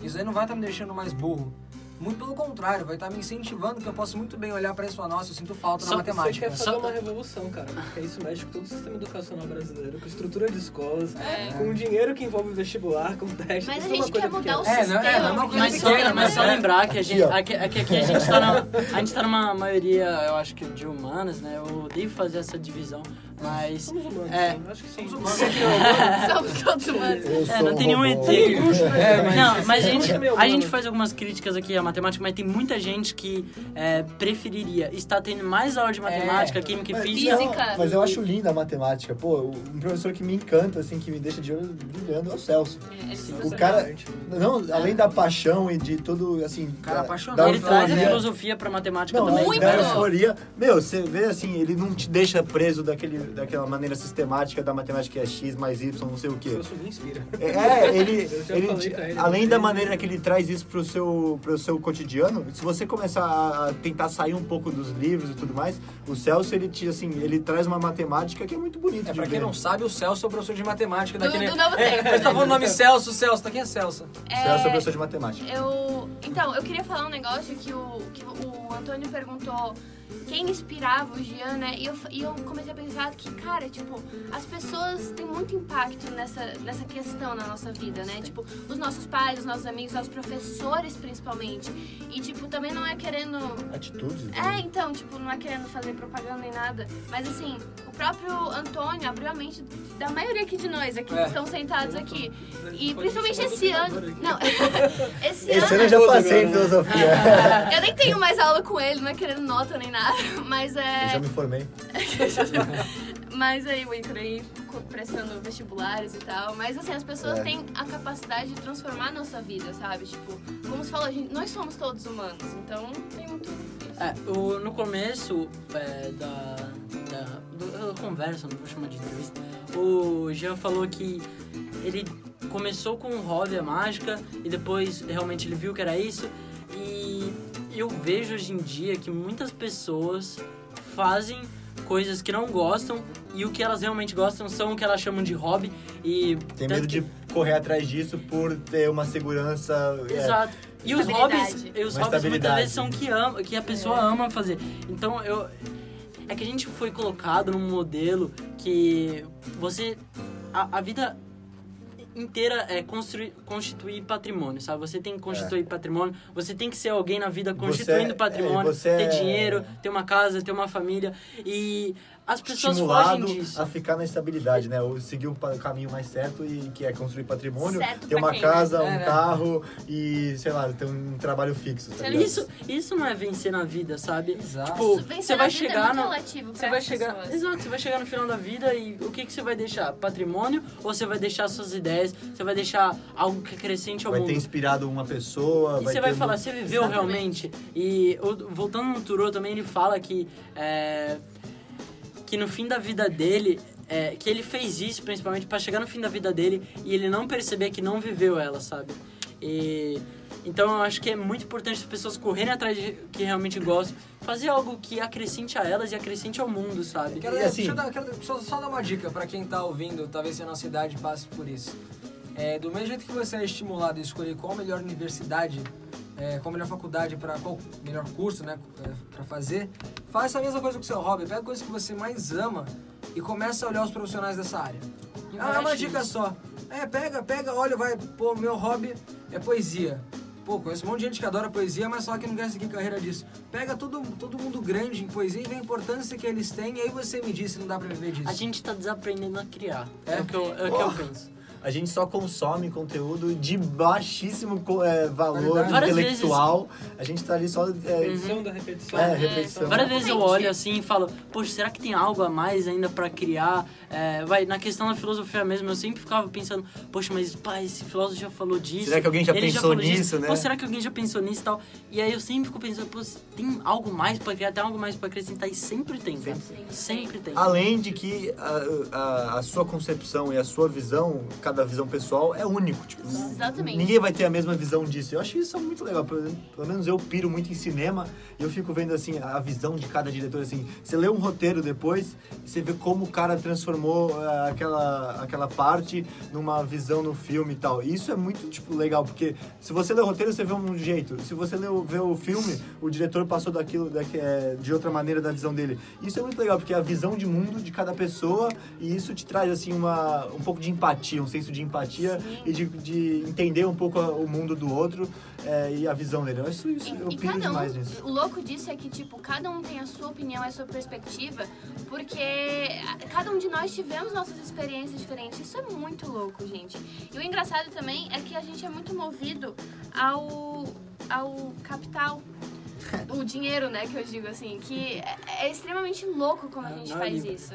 Isso aí não vai estar me deixando mais burro. Muito pelo contrário, vai estar me incentivando que eu posso muito bem olhar para isso e falar, nossa, eu sinto falta Só- na Você matemática. quer fazer Só- uma revolução, cara. Porque isso mexe com todo o sistema educacional brasileiro, com estrutura de escolas, É. com o dinheiro que envolve vestibular, com teste. Mas isso a é gente quer mudar o pequena. É, não é- sistema. não é uma porque coisa Mas o só, sistema mas só é- lembrar que a gente, aqui, aqui, aqui a gente tá na, a gente tá numa maioria, eu acho que de humanas, né? Eu odeio fazer essa divisão, Mas. Somos humanos, É. né? Acho que sim. Somos humanos. Somos todos humanos. É, não tem nenhum. ET. É, mas- Não, mas a gente, é a gente faz algumas críticas aqui à matemática, mas tem muita gente que é, preferiria estar tendo mais aula de matemática, química e física. Física. não, mas eu acho linda a matemática. Pô, um professor que me encanta, assim, que me deixa de olho brilhando é o Celso. É, O cara, não, além da paixão e de tudo, assim, Cara da, apaixonado. Ele traz a filosofia pra matemática Não, também. Muito. da euforia. Meu, você vê assim, ele não te deixa preso daquele, daquela maneira sistemática da matemática que é x mais y, não sei o quê. Isso me inspira. É, ele, já ele, pra ele, além ele- da maneira que ele traz isso pro seu, pro seu cotidiano, se você começar a tentar sair um pouco dos livros e tudo mais, o Celso, ele, te, assim, ele traz uma matemática que é muito bonita É, pra quem ver. não sabe, o Celso é o professor de matemática Do- daquele... do Novo é, Tempo. Mas tá falando o nome Celso, Celso. Tá quem é Celso? Celso é professor de matemática. Eu, então, eu queria falar um negócio que o, que o Antônio perguntou quem inspirava o Jean, né? E eu, e eu comecei a pensar que, cara, tipo, as pessoas têm muito impacto nessa, nessa questão na nossa vida, né? Tipo, os nossos pais, os nossos amigos, os professores, principalmente. E, tipo, também não é querendo Atitudes. né? é, então, tipo, não é querendo fazer propaganda nem nada. Mas assim, o próprio Antônio abriu a mente da maioria aqui de nós aqui É. que estão sentados aqui. E principalmente esse ano. Não, esse, Esse ano ano. eu já Agora, passei em né? filosofia. Eu nem tenho mais aula com ele, não é querendo nota nem nada. Mas Eu já é. me formei. Mas aí o Icaro aí prestando vestibulares e tal. Mas assim, as pessoas É. têm a capacidade de transformar a nossa vida, sabe? Tipo, como você falou, a gente- nós somos todos humanos. Então tem muito. É, o, no começo é, da, da, do- da conversa, não vou chamar de entrevista, o Jean falou que ele começou com um hobby, a mágica, e depois realmente ele viu que era isso. Eu vejo hoje em dia que muitas pessoas fazem coisas que não gostam e o que elas realmente gostam são o que elas chamam de hobby e Tem medo que- de correr atrás disso por ter uma segurança. é, Exato. E os hobbies, e os Uma hobbies muitas vezes são que, ama, que a pessoa ama fazer. Então eu. É que a gente foi colocado num modelo que você. A, a vida inteira é construir, constituir patrimônio, sabe? Você tem que constituir patrimônio, você tem que ser alguém na vida constituindo é- patrimônio, é, você é- ter dinheiro, ter uma casa, ter uma família. E as pessoas estimulado fogem disso. a ficar na estabilidade, né? Ou seguir o caminho mais certo e que é construir patrimônio, Certo ter uma quem, casa, um É, carro e, sei lá, ter um trabalho fixo. Tá ligado? Isso, isso não é vencer na vida, sabe? Exato. Tipo, Vencer você vai é chegar muito no, Você vai chegar, pessoas. exato, você vai chegar no final da vida e o que que você vai deixar? Patrimônio ou você vai deixar suas ideias? Você vai deixar algo que acrescente ao Vai mundo? ter inspirado uma pessoa. E você vai falar, você viveu realmente? E voltando no Turo também, ele fala que é, que no fim da vida dele, é, que ele fez isso principalmente pra chegar no fim da vida dele e ele não perceber que não viveu ela, sabe? E então eu acho que é muito importante as pessoas correrem atrás de que realmente gostam, fazer algo que acrescente a elas e acrescente ao mundo, sabe? Quero, E assim- deixa, eu dar, quero só, só dar uma dica pra quem tá ouvindo, talvez se a nossa idade passe por isso. É, do mesmo jeito que você é estimulado a escolher qual a melhor universidade, é, qual a melhor faculdade para qual melhor curso, né, é, para fazer, faça a mesma coisa com o seu hobby. Pega a coisa que você mais ama e começa a olhar os profissionais dessa área. Ah, uma Investe dica só. É, pega, pega, olha, vai, pô, meu hobby é poesia. Pô, conheço um monte de gente que adora poesia, mas só que não quer seguir carreira disso. Pega todo, todo mundo grande em poesia e vê a importância que eles têm, e aí você me diz se não dá pra viver disso. A gente tá desaprendendo a criar. É, É? o que eu, é o que eu penso. A gente só consome conteúdo de baixíssimo é, valor. Várias intelectual. A gente tá ali só. É, Repetição da repetição. É, repetição. Várias vezes eu olho assim e falo, poxa, será que tem algo a mais ainda pra criar? É, vai, na questão da filosofia mesmo, eu sempre ficava pensando, poxa, mas pá, esse filósofo já falou disso. Será que alguém já ele pensou falou nisso, disso. né? Pô, será que alguém já pensou nisso e tal? E aí eu sempre fico pensando, pô, tem algo mais pra criar, tem algo mais pra acrescentar e sempre tem, cara. Sempre tem. Além de que a, a, a sua concepção e a sua visão, cada visão pessoal, é único. Tipo, Exatamente. Ninguém vai ter a mesma visão disso. Eu acho isso muito legal. Pelo, pelo menos eu piro muito em cinema e eu fico vendo assim a visão de cada diretor. Assim, você lê um roteiro depois você vê como o cara transformou eh, aquela, aquela parte numa visão no filme e tal. E isso é muito tipo legal porque se você lê o roteiro você vê um jeito. Se você lê, o- vê o filme, o diretor passou daquilo daqui, eh, de outra maneira da visão dele. Isso é muito legal porque é a visão de mundo de cada pessoa e isso te traz assim uma um pouco de empatia, um senso senso de empatia e de, de entender um pouco a- o mundo do outro é, e a visão dele. Eu acho isso, eu E, e piro cada demais um, nisso. o louco disso é que, tipo, cada um tem a sua opinião, a sua perspectiva, porque cada um de nós tivemos nossas experiências diferentes. Isso é muito louco, gente. E o engraçado também é que a gente é muito movido ao, ao capital. O dinheiro, né, que eu digo assim, que é, é extremamente louco como a gente não é faz isso.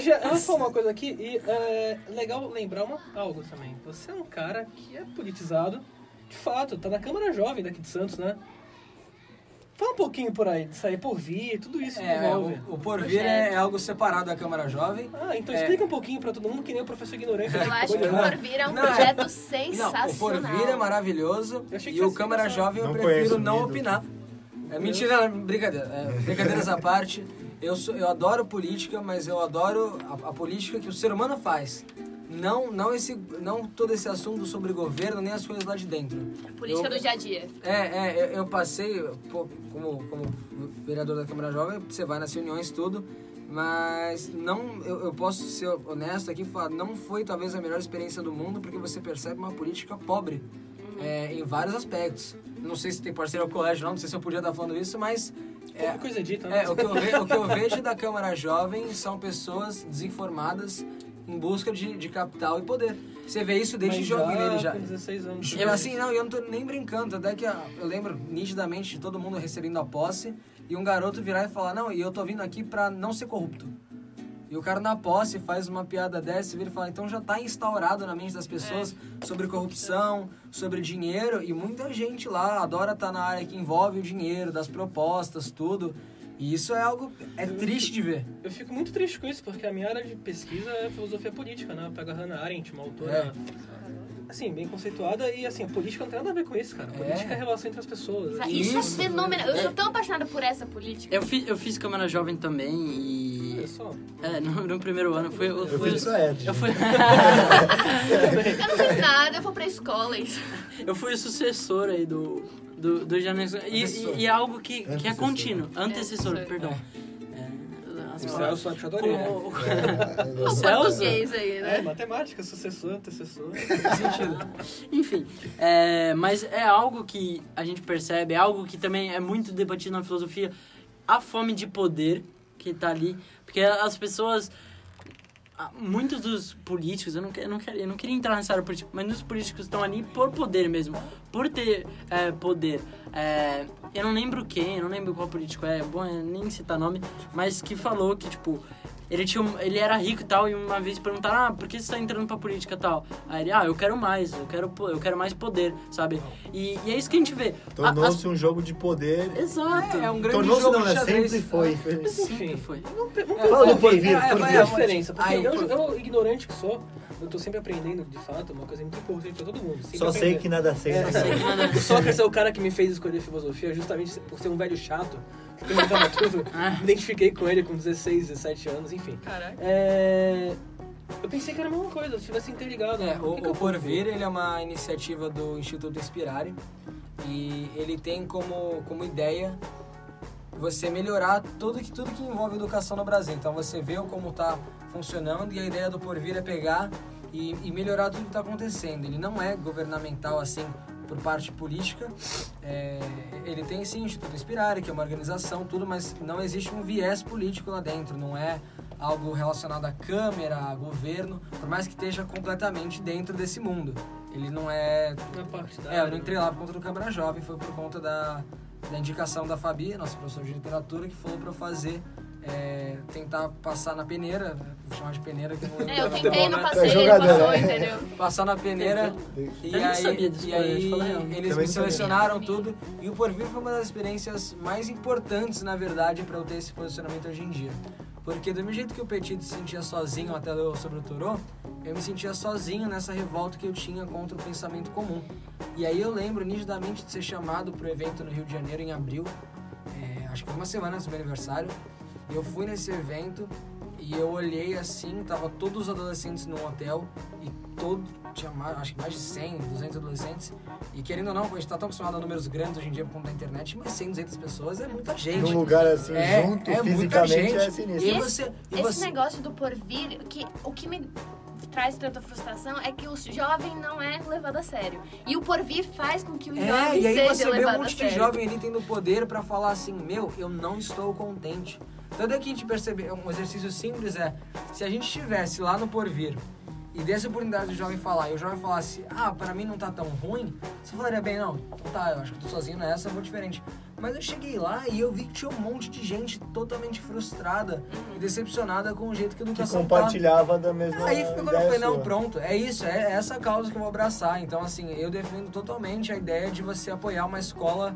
Jean, eu vou falar uma coisa aqui e é legal lembrar uma, algo também. Você é um cara que é politizado, de fato, tá na Câmara Jovem daqui de Santos, né? Fala um pouquinho por aí, de sair por vir, tudo isso que É, envolve. o, o Porvir é, é algo separado da Câmara Jovem. Ah, então É. explica um pouquinho pra todo mundo, que nem o professor ignorante. Eu acho que o Não, Porvir é um Não, é- projeto Não, sensacional. o Porvir é maravilhoso e o Câmara Jovem eu Não prefiro não opinar. É mentira, brincadeira. É, brincadeiras à parte. Eu, sou, eu adoro política, mas eu adoro a, a política que o ser humano faz. Não, não, esse, não todo esse assunto sobre governo, nem as coisas lá de dentro. Política Eu- do dia a dia. É, é, eu, eu passei, pô, como, como vereador da Câmara Jovem, você vai nas reuniões tudo, mas não, eu, eu posso ser honesto aqui e falar, não foi talvez a melhor experiência do mundo, porque você percebe uma política pobre é, em vários aspectos. Não sei se tem parceiro ao colégio, não, não sei se eu podia estar falando isso, mas é, coisa dita, né? é, o, que eu ve- o que eu vejo da Câmara Jovem são pessoas desinformadas em busca de, de capital e poder. Você vê isso desde Mas jovem já nele já. com 16 anos. Eu, assim, não, eu não tô nem brincando. Até que eu lembro nitidamente de todo mundo recebendo a posse e um garoto virar e falar: Não, e eu tô vindo aqui pra não ser corrupto. E o cara na posse faz uma piada dessa e vira e fala: Então já tá instaurado na mente das pessoas sobre corrupção, sobre dinheiro. E muita gente lá adora estar na área que envolve o dinheiro, das propostas, tudo. E isso é algo. É triste de ver. Eu fico muito triste com isso, porque a minha área de pesquisa é filosofia política, né? Eu pego a Hannah Arendt, uma autora, assim, bem conceituada, e assim, a política não tem nada a ver com isso, cara. A É. política é a relação entre as pessoas. Isso, Isso. é fenomenal. Eu sou tão apaixonada por essa política. Eu, fi, eu fiz Câmara Jovem também e. Só. É, no, no primeiro ano eu fui. Eu, Eu fui, Ed. eu fui, Eu não fiz nada, eu vou pra escola. Isso. eu fui o sucessor aí do, do, do. E, e, e é algo que, que é Antecessor. contínuo. Antecessor, Antecessor. perdão. É, as O Celso achadoria. O- o- O Celso? português aí, É, né? matemática, sucessor, antecessor. Sentido. Enfim, é, mas é algo que a gente percebe, é algo que também é muito debatido na filosofia, a fome de poder que tá ali, porque as pessoas, muitos dos políticos, eu não, eu não, eu não queria entrar nessa área política, mas muitos políticos estão ali por poder mesmo, por ter é, poder. É, eu não lembro quem, eu não lembro qual político é, bom, é nem citar nome, mas que falou que, tipo, ele, tinha um- ele era rico e tal, e uma vez perguntaram, ah, por que você tá entrando pra política e tal? Aí ele, ah, eu quero mais, eu quero, eu quero mais poder, sabe? E, e é isso que a gente vê. Tornou-se um jogo de poder. Exato. É, é um grande Tornou-se jogo não, de né? xadrez. Sempre foi. Mas enfim, Sempre foi. Não, não Fala do por porvir, é, porvir. vai, Qual a diferença? Porque Aí, eu, por- eu, ignorante que sou, eu tô sempre aprendendo, de fato, uma coisa muito importante pra todo mundo. sempre Só sei que nada sei. É, sei que nada- O Sócrates é o cara que me fez escolher filosofia justamente por ser um velho chato, perguntava tudo. Ah. Me identifiquei com ele com 16, 17 anos, enfim. Caraca. É... Eu pensei que era a mesma coisa, se tivesse interligado. É, Por o, que que o Porvir ele é uma iniciativa do Instituto Inspirare e ele tem como, como ideia você melhorar tudo que, tudo que envolve educação no Brasil. Então você vê como está funcionando e a ideia do Porvir é pegar e, e melhorar tudo que está acontecendo. Ele não é governamental assim por parte política. É, ele tem sim o Instituto Inspirare, que é uma organização, tudo, mas não existe um viés político lá dentro. Não é algo relacionado à Câmara, a governo, por mais que esteja completamente dentro desse mundo. Ele não é. Na parte da É, eu não entrei lá por conta do Câmara Jovem, foi por conta da, da indicação da Fabi, nossa professora de literatura, que falou para eu fazer. É, tentar passar na peneira, né? vou chamar de peneira que não lembro. É, eu tentei, não É passei, ele jogador, passou, né? entendeu? Passar na peneira e aí, sabia disso, e aí eles Também me não sabia. selecionaram tudo e o Porvir foi uma das experiências mais importantes, na verdade, para eu ter esse posicionamento hoje em dia. Porque do mesmo jeito que o Petit se sentia sozinho até ler sobre o Torô, eu me sentia sozinho nessa revolta que eu tinha contra o pensamento comum. E aí eu lembro nitidamente de ser chamado para o evento no Rio de Janeiro em abril, é, acho que foi uma semana antes do meu aniversário. E eu fui nesse evento e eu olhei assim, tava todos os adolescentes num hotel e todo, tinha mais, acho que mais de 100, 200 adolescentes. E querendo ou não, a gente tá tão acostumado a números grandes hoje em dia por conta da internet, mas 100, 200 pessoas é muita gente. Num lugar assim, É, junto, é muita fisicamente, gente. é sinistro. E Esse- você, e Esse você negócio do porvir, que, o que me traz tanta frustração é que o jovem não é levado a sério. E o porvir faz com que o É, jovem e aí seja você vê levado um monte a de sério. jovem ali tendo poder pra falar assim, meu, eu não estou contente. Tanto é que a gente percebe, um exercício simples é, se a gente estivesse lá no porvir e desse a oportunidade do jovem falar, e o jovem falasse, ah, pra mim não tá tão ruim, você falaria bem, não, então tá, eu acho que tô sozinho nessa, eu vou diferente. Mas eu cheguei lá e eu vi que tinha um monte de gente totalmente frustrada e decepcionada com o jeito que a Que educação tá. compartilhava da mesma Aí foi quando eu falei, não, pronto, é isso, é essa causa que eu vou abraçar. Então, assim, eu defendo totalmente a ideia de você apoiar uma escola,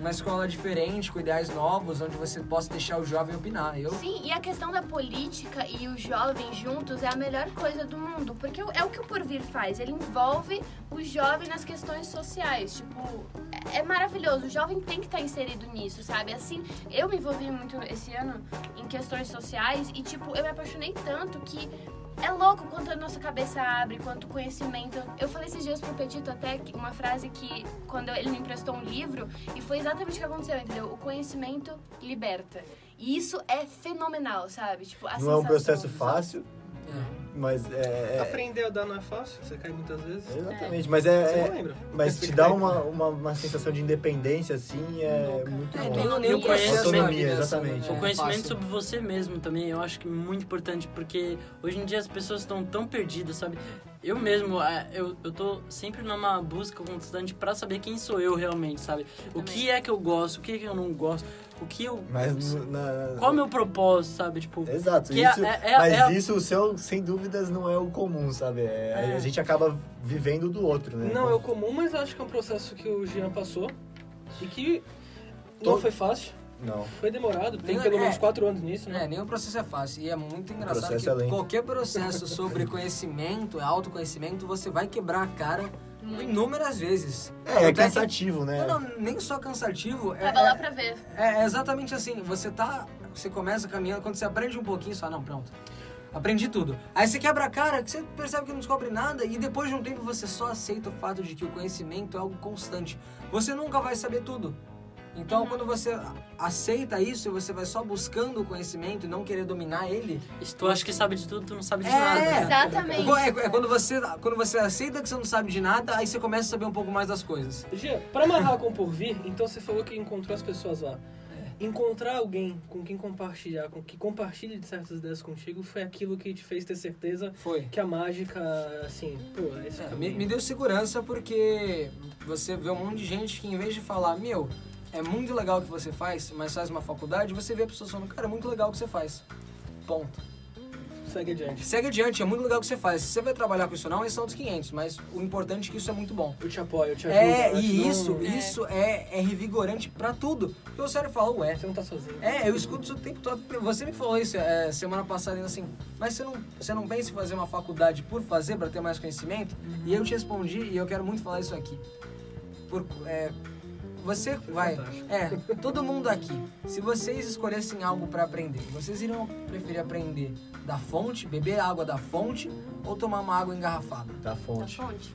uma escola diferente, com ideais novos, onde você possa deixar o jovem opinar. Eu, Sim, e a questão da política e o jovem juntos é a melhor coisa do mundo, porque é o que o Porvir faz, ele envolve o jovem nas questões sociais, tipo, é, é maravilhoso, o jovem tem que estar inserido nisso, sabe? Assim, eu me envolvi muito esse ano em questões sociais e, tipo, eu me apaixonei tanto que é louco quanto a nossa cabeça abre, quanto o conhecimento. Eu falei esses dias pro Petito até uma frase que, quando ele me emprestou um livro, e foi exatamente o que aconteceu, entendeu? O conhecimento liberta. E isso é fenomenal, sabe? Tipo, Não é um sensação, processo sabe? Fácil, mas é... é- Aprender a dar não é fácil, você cai muitas vezes. Exatamente, mas é... Você é- não lembra. mas te dá uma, uma, uma sensação de independência, assim, é muito É, bom. nem, nem E o conhecimento- assim, exatamente. é O conhecimento fácil. sobre você mesmo também, eu acho que é muito importante, porque hoje em dia as pessoas estão tão perdidas, sabe? Eu mesmo, é, eu, eu tô sempre numa busca constante pra saber quem sou eu realmente, sabe? O que é que eu gosto, o que é que eu não gosto, o que eu... Mas na... Qual é o meu propósito, sabe? Tipo, Exato, é- isso, é- é- mas é- isso o seu, sem dúvidas, não é o comum, sabe? É- É. A gente acaba vivendo do outro, né? Não é o comum, mas acho que é um processo que o Jean passou e que Tô- não foi fácil, Não. foi demorado, tem pelo é. menos quatro anos nisso, É, né? nenhum processo é fácil. E é muito engraçado processo que é lento. qualquer processo sobre conhecimento, autoconhecimento, você vai quebrar a cara inúmeras vezes. É, é que- cansativo, né? Não, não, nem só cansativo. É, Tava lá é- pra ver. É, é exatamente assim, você tá. Você começa caminhando, quando você aprende um pouquinho, só, não, pronto. Aprendi tudo. Aí você quebra a cara, que você percebe que não descobre nada, e depois de um tempo você só aceita o fato de que o conhecimento é algo constante. Você nunca vai saber tudo. Então, quando você aceita isso e você vai só buscando o conhecimento e não querer dominar ele, se tu acha que sabe de tudo, tu não sabe de É, nada. né? Exatamente. é, é quando, você, quando você aceita que você não sabe de nada, aí você começa a saber um pouco mais das coisas. Jean, pra amarrar com o porvir, então você falou que encontrou as pessoas lá. Encontrar alguém com quem compartilhar, com que compartilhe de certas ideias contigo, foi aquilo que te fez ter certeza Foi. que a mágica, assim, pô, é esse É, me, me deu segurança porque você vê um monte de gente que em vez de falar, meu, é muito legal o que você faz, mas faz uma faculdade, você vê a pessoa falando, cara, é muito legal o que você faz. Ponto. Segue adiante. Segue adiante, é muito legal o que você faz. Se você vai trabalhar com isso não, esses são dos 500, mas o importante é que isso é muito bom. Eu te apoio, eu te ajudo. É, eu acho e isso, não- isso é, é revigorante pra tudo. Porque o sério fala, ué, Você não tá sozinho. é, eu escuto isso o tempo todo. Você me falou isso é, semana passada, ainda assim, mas você não, você não pensa em fazer uma faculdade por fazer, para ter mais conhecimento? E eu te respondi, e eu quero muito falar isso aqui. Por, é, você vai. É, todo mundo aqui. Se vocês escolhessem algo para aprender, vocês iriam preferir aprender da fonte, beber água da fonte ou tomar uma água engarrafada? Da Da fonte. fonte.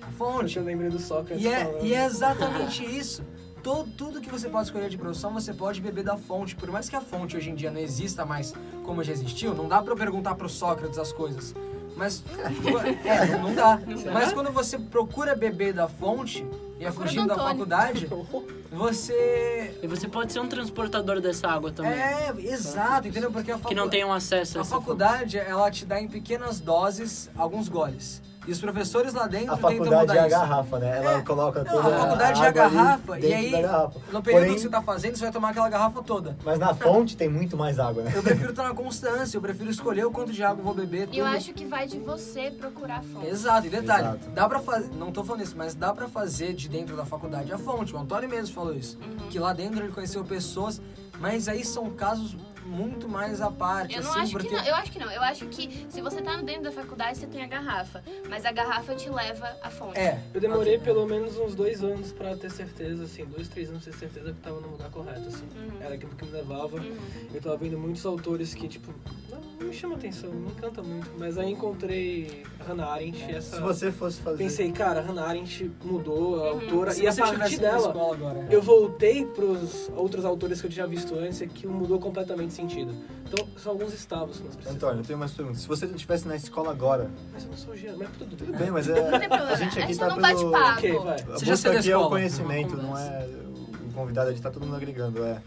Da fonte. Eu lembrei do Sócrates E é, e é exatamente isso. Todo, tudo que você pode escolher de profissão, você pode beber da fonte. Por mais que a fonte hoje em dia não exista mais como já existiu, não dá pra eu perguntar pro Sócrates as coisas. Mas. É, não dá. Mas quando você procura beber da fonte e é Procura fugindo do da faculdade, você. E você pode ser um transportador dessa água também. É, exato, entendeu? Porque a Que não facu- tenham acesso a A faculdade, ela te dá em pequenas doses alguns goles. E os professores lá dentro A tentam faculdade mudar é a isso. garrafa, né? Ela É. coloca Não, toda a faculdade é a água ali garrafa, e aí, garrafa. no período Porém, que você tá fazendo, você vai tomar aquela garrafa toda. Mas na fonte tem muito mais água, né? Eu prefiro estar na constância, eu prefiro escolher o quanto de água eu vou beber. Tudo. E eu acho que vai de você procurar a fonte. Exato, e detalhe, Exato. dá pra fazer, não tô falando isso, mas dá pra fazer de dentro da faculdade a fonte. O Antônio mesmo falou isso. Uhum. Que lá dentro ele conheceu pessoas, mas aí são casos muito mais à parte, Eu não assim, acho porque... que não. Eu acho que não. Eu acho que se você tá dentro da faculdade, você tem a garrafa. Mas a garrafa te leva à fonte. É. Eu demorei pelo menos uns dois anos pra ter certeza, assim, dois, três anos pra ter certeza que tava no lugar correto, assim. Uhum. Era aquilo que me levava. Uhum. Eu tava vendo muitos autores que, tipo, não, não me chama atenção, não me encanta muito. Mas aí encontrei Hannah Arendt, essa... Se você fosse fazer... Pensei, cara, Hannah Arendt mudou a autora, Se e a partir dela, escola agora. eu voltei pros outros autores que eu tinha visto antes e que mudou completamente sentido. Então, são alguns estados que nós precisamos. Antônio, eu tenho mais perguntas. Se você não estivesse na escola agora... Mas eu não sou Jean, mas tudo, tudo Tudo bem. mas é... Não tem problema. A gente aqui é tá só um pelo... vai. A busca saiu da aqui é o conhecimento, não é o convidado, a gente tá todo mundo agregando. É.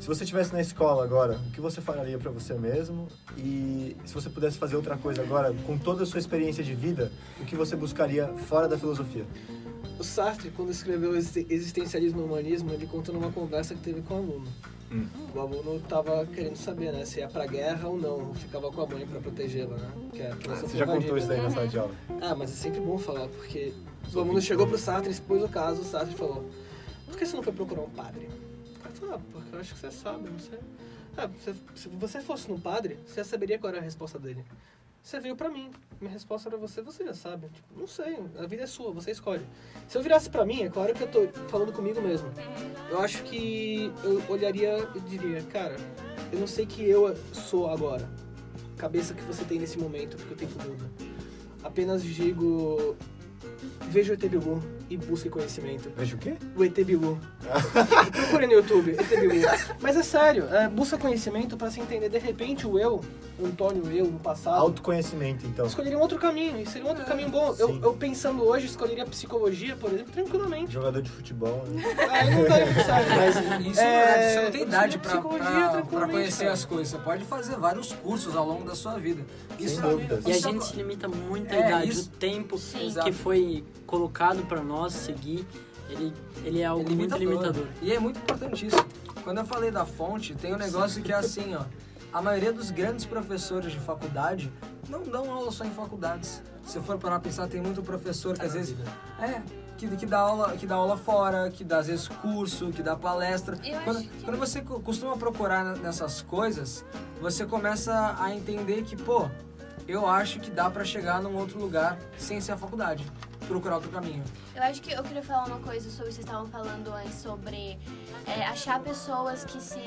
Se você estivesse na escola agora, o que você faria pra você mesmo? E se você pudesse fazer outra coisa agora, com toda a sua experiência de vida, o que você buscaria fora da filosofia? O Sartre, quando escreveu Exi- Existencialismo e Humanismo, ele conta numa conversa que teve com o aluno. Hum. O aluno tava querendo saber, né, se ia pra guerra ou não. Ficava com a mãe pra protegê-la, né? Que a criança Você foi já contou isso daí na sala de aula? Ah, mas é sempre bom falar, porque o Sou aluno Vitor. chegou pro Sartre, expôs o caso, o Sartre falou, por que você não foi procurar um padre? Ah, porque eu acho que você sabe, não sei. Ah, se, você fosse num padre, você já saberia qual era a resposta dele. Você veio pra mim, minha resposta pra você, você já sabe. Tipo, não sei, a vida é sua, você escolhe. Se eu virasse pra mim, é claro que eu tô falando comigo mesmo. Eu acho que eu olharia e diria, cara, eu não sei que eu sou agora. Cabeça que você tem nesse momento, porque o tempo muda. Apenas digo, veja o ET Bilu e busque conhecimento. Veja o quê? O ET Bilu. Procure no YouTube, ET Bilu. Mas é sério, é, busca conhecimento pra se entender. De repente, o eu, o Antônio, eu, no passado, Autoconhecimento, então. escolheria um outro caminho. E seria um outro caminho bom. Eu, eu pensando hoje, escolheria psicologia, por exemplo, tranquilamente. Jogador de futebol, né? Aí não daria certo, mas... Isso É, é, você não tem idade pra, psicologia pra, pra conhecer cara. as coisas. Você pode fazer vários cursos ao longo da sua vida. Sem dúvidas. E a isso- gente se limita muito à É, idade. isso. O tempo Sim. que foi colocado pra nós seguir, ele, ele é algo É muito limitador. limitador. E é muito importante isso. Quando eu falei da fonte, tem um negócio que é assim, ó. A maioria dos grandes professores de faculdade não dão aula só em faculdades. Se for parar pensar, tem muito professor que às vezes. É, que, que, dá aula, que dá aula fora, que dá às vezes curso, que dá palestra. Eu Quando, acho que- quando você co- costuma procurar nessas coisas, você começa a entender que, pô, eu acho que dá pra chegar num outro lugar sem ser a faculdade. Procurar outro caminho. Eu acho que eu queria falar uma coisa sobre o que vocês estavam falando antes, sobre é, achar pessoas que se,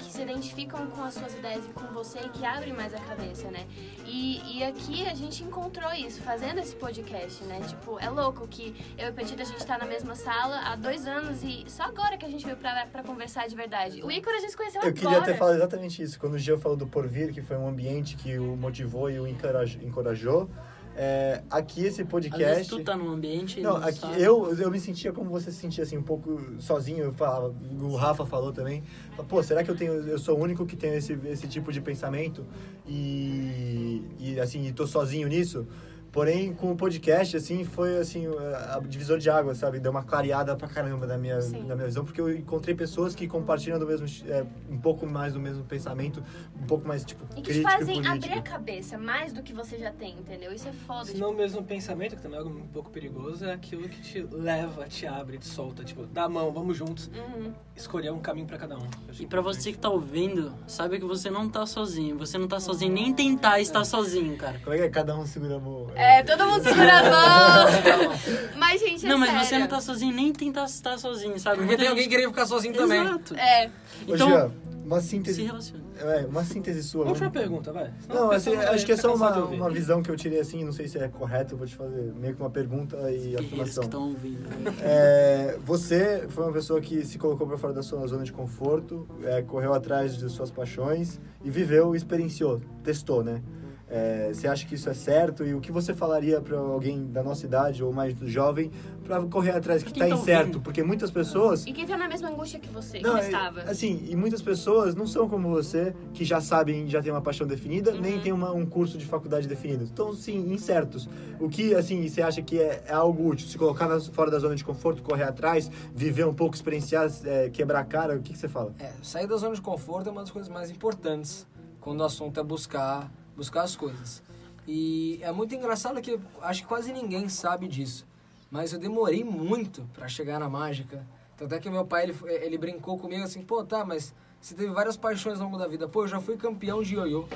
que se identificam com as suas ideias e com você e que abrem mais a cabeça, né? E, e aqui a gente encontrou isso, fazendo esse podcast, né? Tipo, é louco que eu e o Petit, a gente tá na mesma sala há dois anos e só agora que a gente veio pra, pra conversar de verdade. O Ícaro a gente conheceu Eu agora. queria ter falado exatamente isso. Quando o Jean falou do porvir, que foi um ambiente que o motivou e o encoraj- encorajou, é, aqui esse Às vezes podcast... tu tá num ambiente Não, não aqui sabe. eu, eu me sentia como você se sentia, assim, um pouco sozinho. Eu falava, o Rafa falou também. Pô, será que eu tenho, eu sou o único que tem esse, esse tipo de pensamento e, e assim, e tô sozinho nisso? Porém, com o podcast, assim, foi assim, a divisor de água, sabe? Deu uma clareada pra caramba na minha, Sim. na minha visão, porque eu encontrei pessoas que compartilham do mesmo, é, um pouco mais do mesmo pensamento, um pouco mais, tipo, E que te crítico fazem político. abrir a cabeça mais do que você já tem, entendeu? Isso é foda. Se não o mesmo pensamento, que também é algo um pouco perigoso, é aquilo que te leva, te abre, te solta. Tipo, dá a mão, vamos juntos. Uhum. Escolher um caminho pra cada um. E pra você que tá ouvindo, sabe que você não tá sozinho. Você não tá sozinho, nem tentar estar sozinho, cara. Como é que é? Cada um segura a mão. É, todo mundo segura a mão. Mas, gente, é Não, mas sério. você não tá sozinho, nem tentar estar sozinho, sabe? Porque Muita tem gente- alguém querendo ficar sozinho também. Exato. É, Ô, Então, Jean, uma se síntese, relaciona. é, uma síntese sua. Última vamos- pergunta, vai. Não, assim, acho que é só uma, uma visão que eu tirei assim, não sei se é correto, eu vou te fazer meio que uma pergunta e Guerreiros que afirmação. estão ouvindo. É, você foi uma pessoa que se colocou para fora da sua zona de conforto, é, correu atrás de suas paixões e viveu, experienciou, testou, né? É, você acha que isso é certo? E o que você falaria para alguém da nossa idade ou mais jovem para correr atrás que está tá incerto? ouvindo. Porque muitas pessoas e quem tá na mesma angústia que você, não, que é- estava. assim, e muitas pessoas não são como você, que já sabem, já tem uma paixão definida, Uhum. nem tem uma- um curso de faculdade definido. Estão, sim, incertos. O que, assim, você acha que é, é algo útil? Se colocar na- fora da zona de conforto, correr atrás, viver um pouco, experienciar, é, quebrar a cara, o que, que você fala? É, sair da zona de conforto é uma das coisas mais importantes quando o assunto é buscar, buscar as coisas. E é muito engraçado que acho que quase ninguém sabe disso. Mas eu demorei muito pra chegar na mágica. Tanto é que meu pai, ele, ele brincou comigo assim, pô, tá, mas você teve várias paixões ao longo da vida. Pô, eu já fui campeão de ioiô.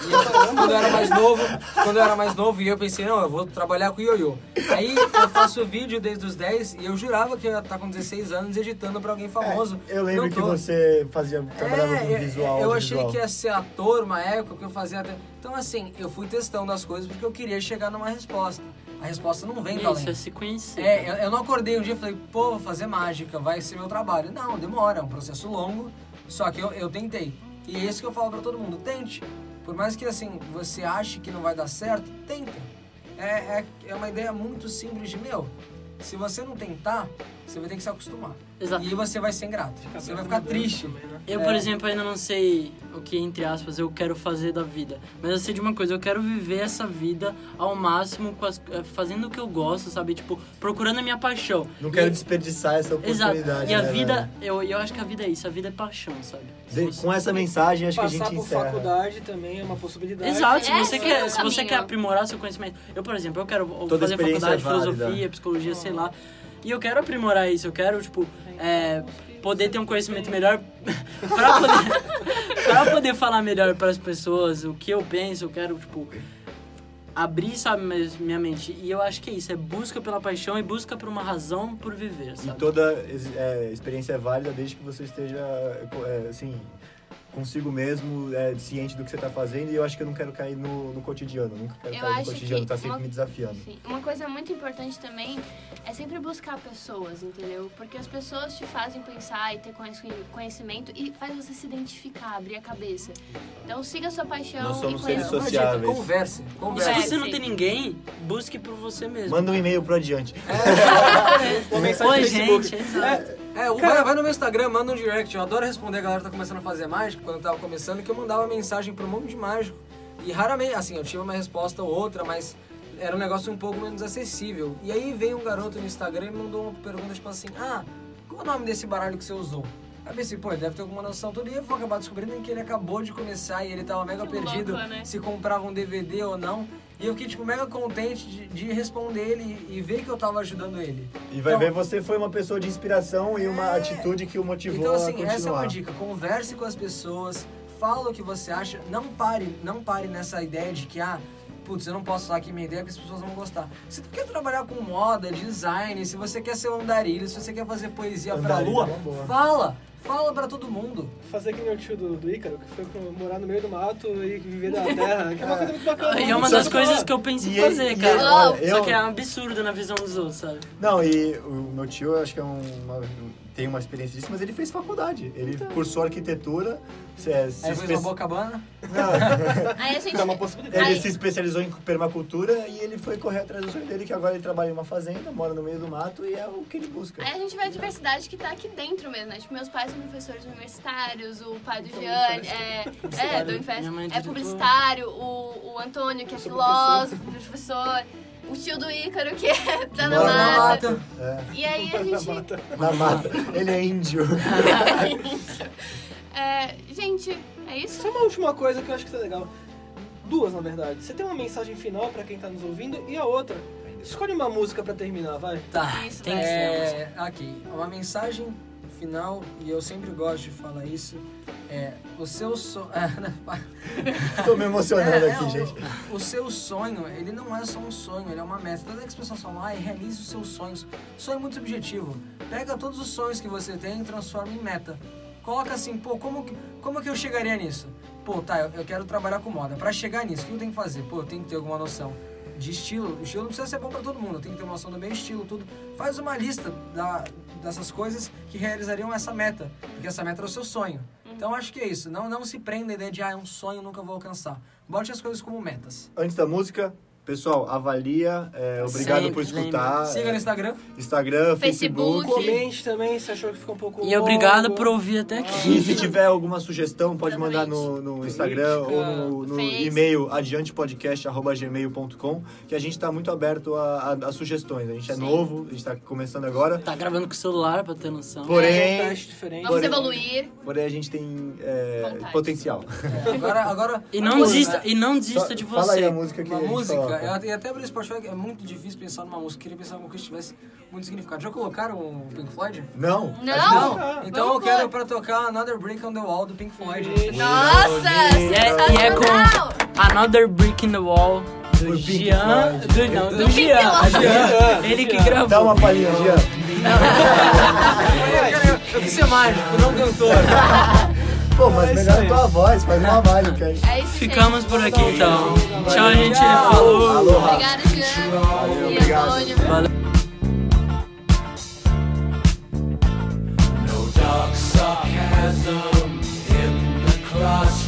E eu, quando eu era mais novo, quando eu era mais novo, e eu pensei, não, eu vou trabalhar com ioiô. Aí eu faço vídeo desde os 10 e eu jurava que eu ia estar com 16 anos editando pra alguém famoso. É, eu lembro que você fazia, trabalhava com É, visual. eu achei audiovisual. que ia ser ator uma época que eu fazia até. Então, assim, eu fui testando as coisas porque eu queria chegar numa resposta. A resposta não vem Isso, é se conhecer. É, eu, eu não acordei um dia e falei, pô, vou fazer mágica, vai ser meu trabalho. Não, demora, é um processo longo, só que eu, eu tentei. E é isso que eu falo pra todo mundo, tente. Por mais que, assim, você ache que não vai dar certo, tenta. É, é, é uma ideia muito simples de, meu, se você não tentar, você vai ter que se acostumar. Exato. E você vai ser ingrato. Você vai ficar triste. Também, né? Eu, É. por exemplo, ainda não sei o que, entre aspas, eu quero fazer da vida. Mas eu sei de uma coisa, eu quero viver essa vida ao máximo, com as- eh, fazendo o que eu gosto, sabe? Tipo, procurando a minha paixão. Não quero E- desperdiçar essa Exato. oportunidade. E a né, vida, velho? eu, eu acho que a vida é isso, a vida é paixão, sabe? De- você- Com essa mensagem, acho que a Passar gente por encerra. faculdade também é uma possibilidade. Exato, se É, você, quer, é o se você caminho. quer aprimorar seu conhecimento. Eu, por exemplo, eu quero Toda fazer experiência faculdade de é filosofia, psicologia, sei lá. E eu quero aprimorar isso, eu quero, tipo, é, poder ter um conhecimento melhor pra poder, pra poder falar melhor para as pessoas o que eu penso, eu quero, tipo, abrir, sabe, minha mente. E eu acho que é isso, é busca pela paixão e busca por uma razão por viver, E sabe? toda é, experiência é válida desde que você esteja, é, assim, consigo mesmo, é, ciente do que você está fazendo. E eu acho que eu não quero cair no, no cotidiano. Nunca quero Eu cair no cotidiano. Tá sempre uma- me desafiando. Sim. Uma coisa muito importante também é sempre buscar pessoas, entendeu? Porque as pessoas te fazem pensar e ter conheci- conhecimento e faz você se identificar, abrir a cabeça. Então siga a sua paixão Nós somos e seres sociáveis. Converse, E se converse. você não tem ninguém, busque por você mesmo. Manda um e-mail pro adiante. Uma mensagem Oi, no Facebook. gente. É, o- vai, vai no meu Instagram, manda um direct. Eu adoro responder a galera que tá começando a fazer mágica, quando eu tava começando, que eu mandava mensagem pra um monte de mágico. E raramente, assim, eu tive uma resposta ou outra, mas era um negócio um pouco menos acessível. E aí veio um garoto no Instagram e me mandou uma pergunta, tipo assim, ah, qual é o nome desse baralho que você usou? Aí eu pensei, pô, ele deve ter alguma noção tudo. E eu vou acabar descobrindo que ele acabou de começar e ele tava mega Que perdido louco, né? se comprava um DVD ou não. E eu fiquei, tipo, mega contente de, de responder ele e, e ver que eu tava ajudando ele. E vai Então- ver, você foi uma pessoa de inspiração e uma É. atitude que o motivou Então, a assim, continuar. essa é uma dica. Converse com as pessoas, fala o que você acha. Não pare, não pare nessa ideia de que, ah, putz, eu não posso falar aqui minha ideia porque as pessoas não vão gostar. Se tu quer trabalhar com moda, design, se você quer ser um andarilho, se você quer fazer poesia pra Andarilho lua, é fala. Fala pra todo mundo. Fazer que nem o tio do, do Ícaro, que foi morar no meio do mato e viver da terra, que é uma coisa muito bacana. E é uma das coisas que eu penso em E- fazer, e- cara. olha, Só eu- que é um absurdo na visão dos outros, sabe? Não, e o meu tio, eu acho que é um, uma- tem uma experiência disso, mas ele fez faculdade. Ele cursou arquitetura, se, é, se Aí fez espe- uma boa cabana. Aí a gente... Dá uma possibilidade. ele Aí- se especializou em permacultura e ele foi correr atrás do sonho dele, que agora ele trabalha em uma fazenda, mora no meio do mato e é o que ele busca. Aí a gente vê a diversidade que tá aqui dentro mesmo, né? Tipo, meus pais são professores universitários, o pai do Gianni é, é, do Infest, Minha mãe é é publicitário, o, o Antônio, que é filósofo, professor, o tio do Ícaro, que é, tá na Mora na mata. mata. E aí a gente... Na mata. Ele é índio. É, gente, é isso? Só uma última coisa que eu acho que tá legal. Duas, na verdade. Você tem uma mensagem final pra quem tá nos ouvindo e a outra. Escolhe uma música pra terminar, vai. Tá, Isso, tem que ser. É, aqui, uma mensagem final, e eu sempre gosto de falar isso, é o seu sonho... Tô me emocionando aqui, o, gente. O seu sonho, ele não é só um sonho, ele é uma meta. Todas as pessoas falam, ai, realize os seus sonhos. Sonho é muito subjetivo. Pega todos os sonhos que você tem e transforma em meta. Coloca assim, pô, como que, como que eu chegaria nisso? Pô, tá, eu, eu quero trabalhar com moda. Pra chegar nisso, o que eu tenho que fazer? Pô, eu tenho que ter alguma noção de estilo. O estilo não precisa ser bom pra todo mundo, tenho que ter uma noção do meu estilo, tudo. Faz uma lista da, dessas coisas que realizariam essa meta, porque essa meta era o seu sonho. Então acho que é isso. Não, não se prenda a ideia de, ah, é um sonho, nunca vou alcançar. Bote as coisas como metas. Antes da música, pessoal, avalia. é, obrigado Sempre por escutar. Siga no é, Instagram. Instagram, Facebook. Facebook. Comente também se achou que ficou um pouco E obrigado longo. por ouvir até E aqui. se tiver alguma sugestão, pode mandar no, no Instagram ou Crítica, no, no e-mail adiantepodcast.gmail.com que a gente está muito aberto a, a- a sugestões. A gente é Sim. novo, a gente está começando agora. Tá gravando com o celular, pra ter noção. É um Porém, teste diferente. Vamos Porém- evoluir. porém a gente tem é, potencial. É, agora, agora. E não desista, é, e não desista Só- de Fala aí você. a música que Uma a gente música. Eu, e até pelo Spotify é muito difícil pensar numa música. Eu queria pensar alguma coisa que tivesse muito significado. Já colocaram o Pink Floyd? Não? Não? Ah, Então vamos eu quero pra tocar Another Brick on the Wall do Pink Floyd. Nossa, E é- e é com-! Another Brick in the Wall do. Floyd. Do, não, do Jean. Jean. Ele que gravou. Dá uma palhinha, Jean. Eu quis ser mágico, não cantor. Pô, mas é melhor a tua voz, faz uma mágica aí. É isso Ficamos por aqui então. Tchau, gente. Falou. Alô, Obrigado, Jean. Obrigado. Valeu. dark sarcasm in the.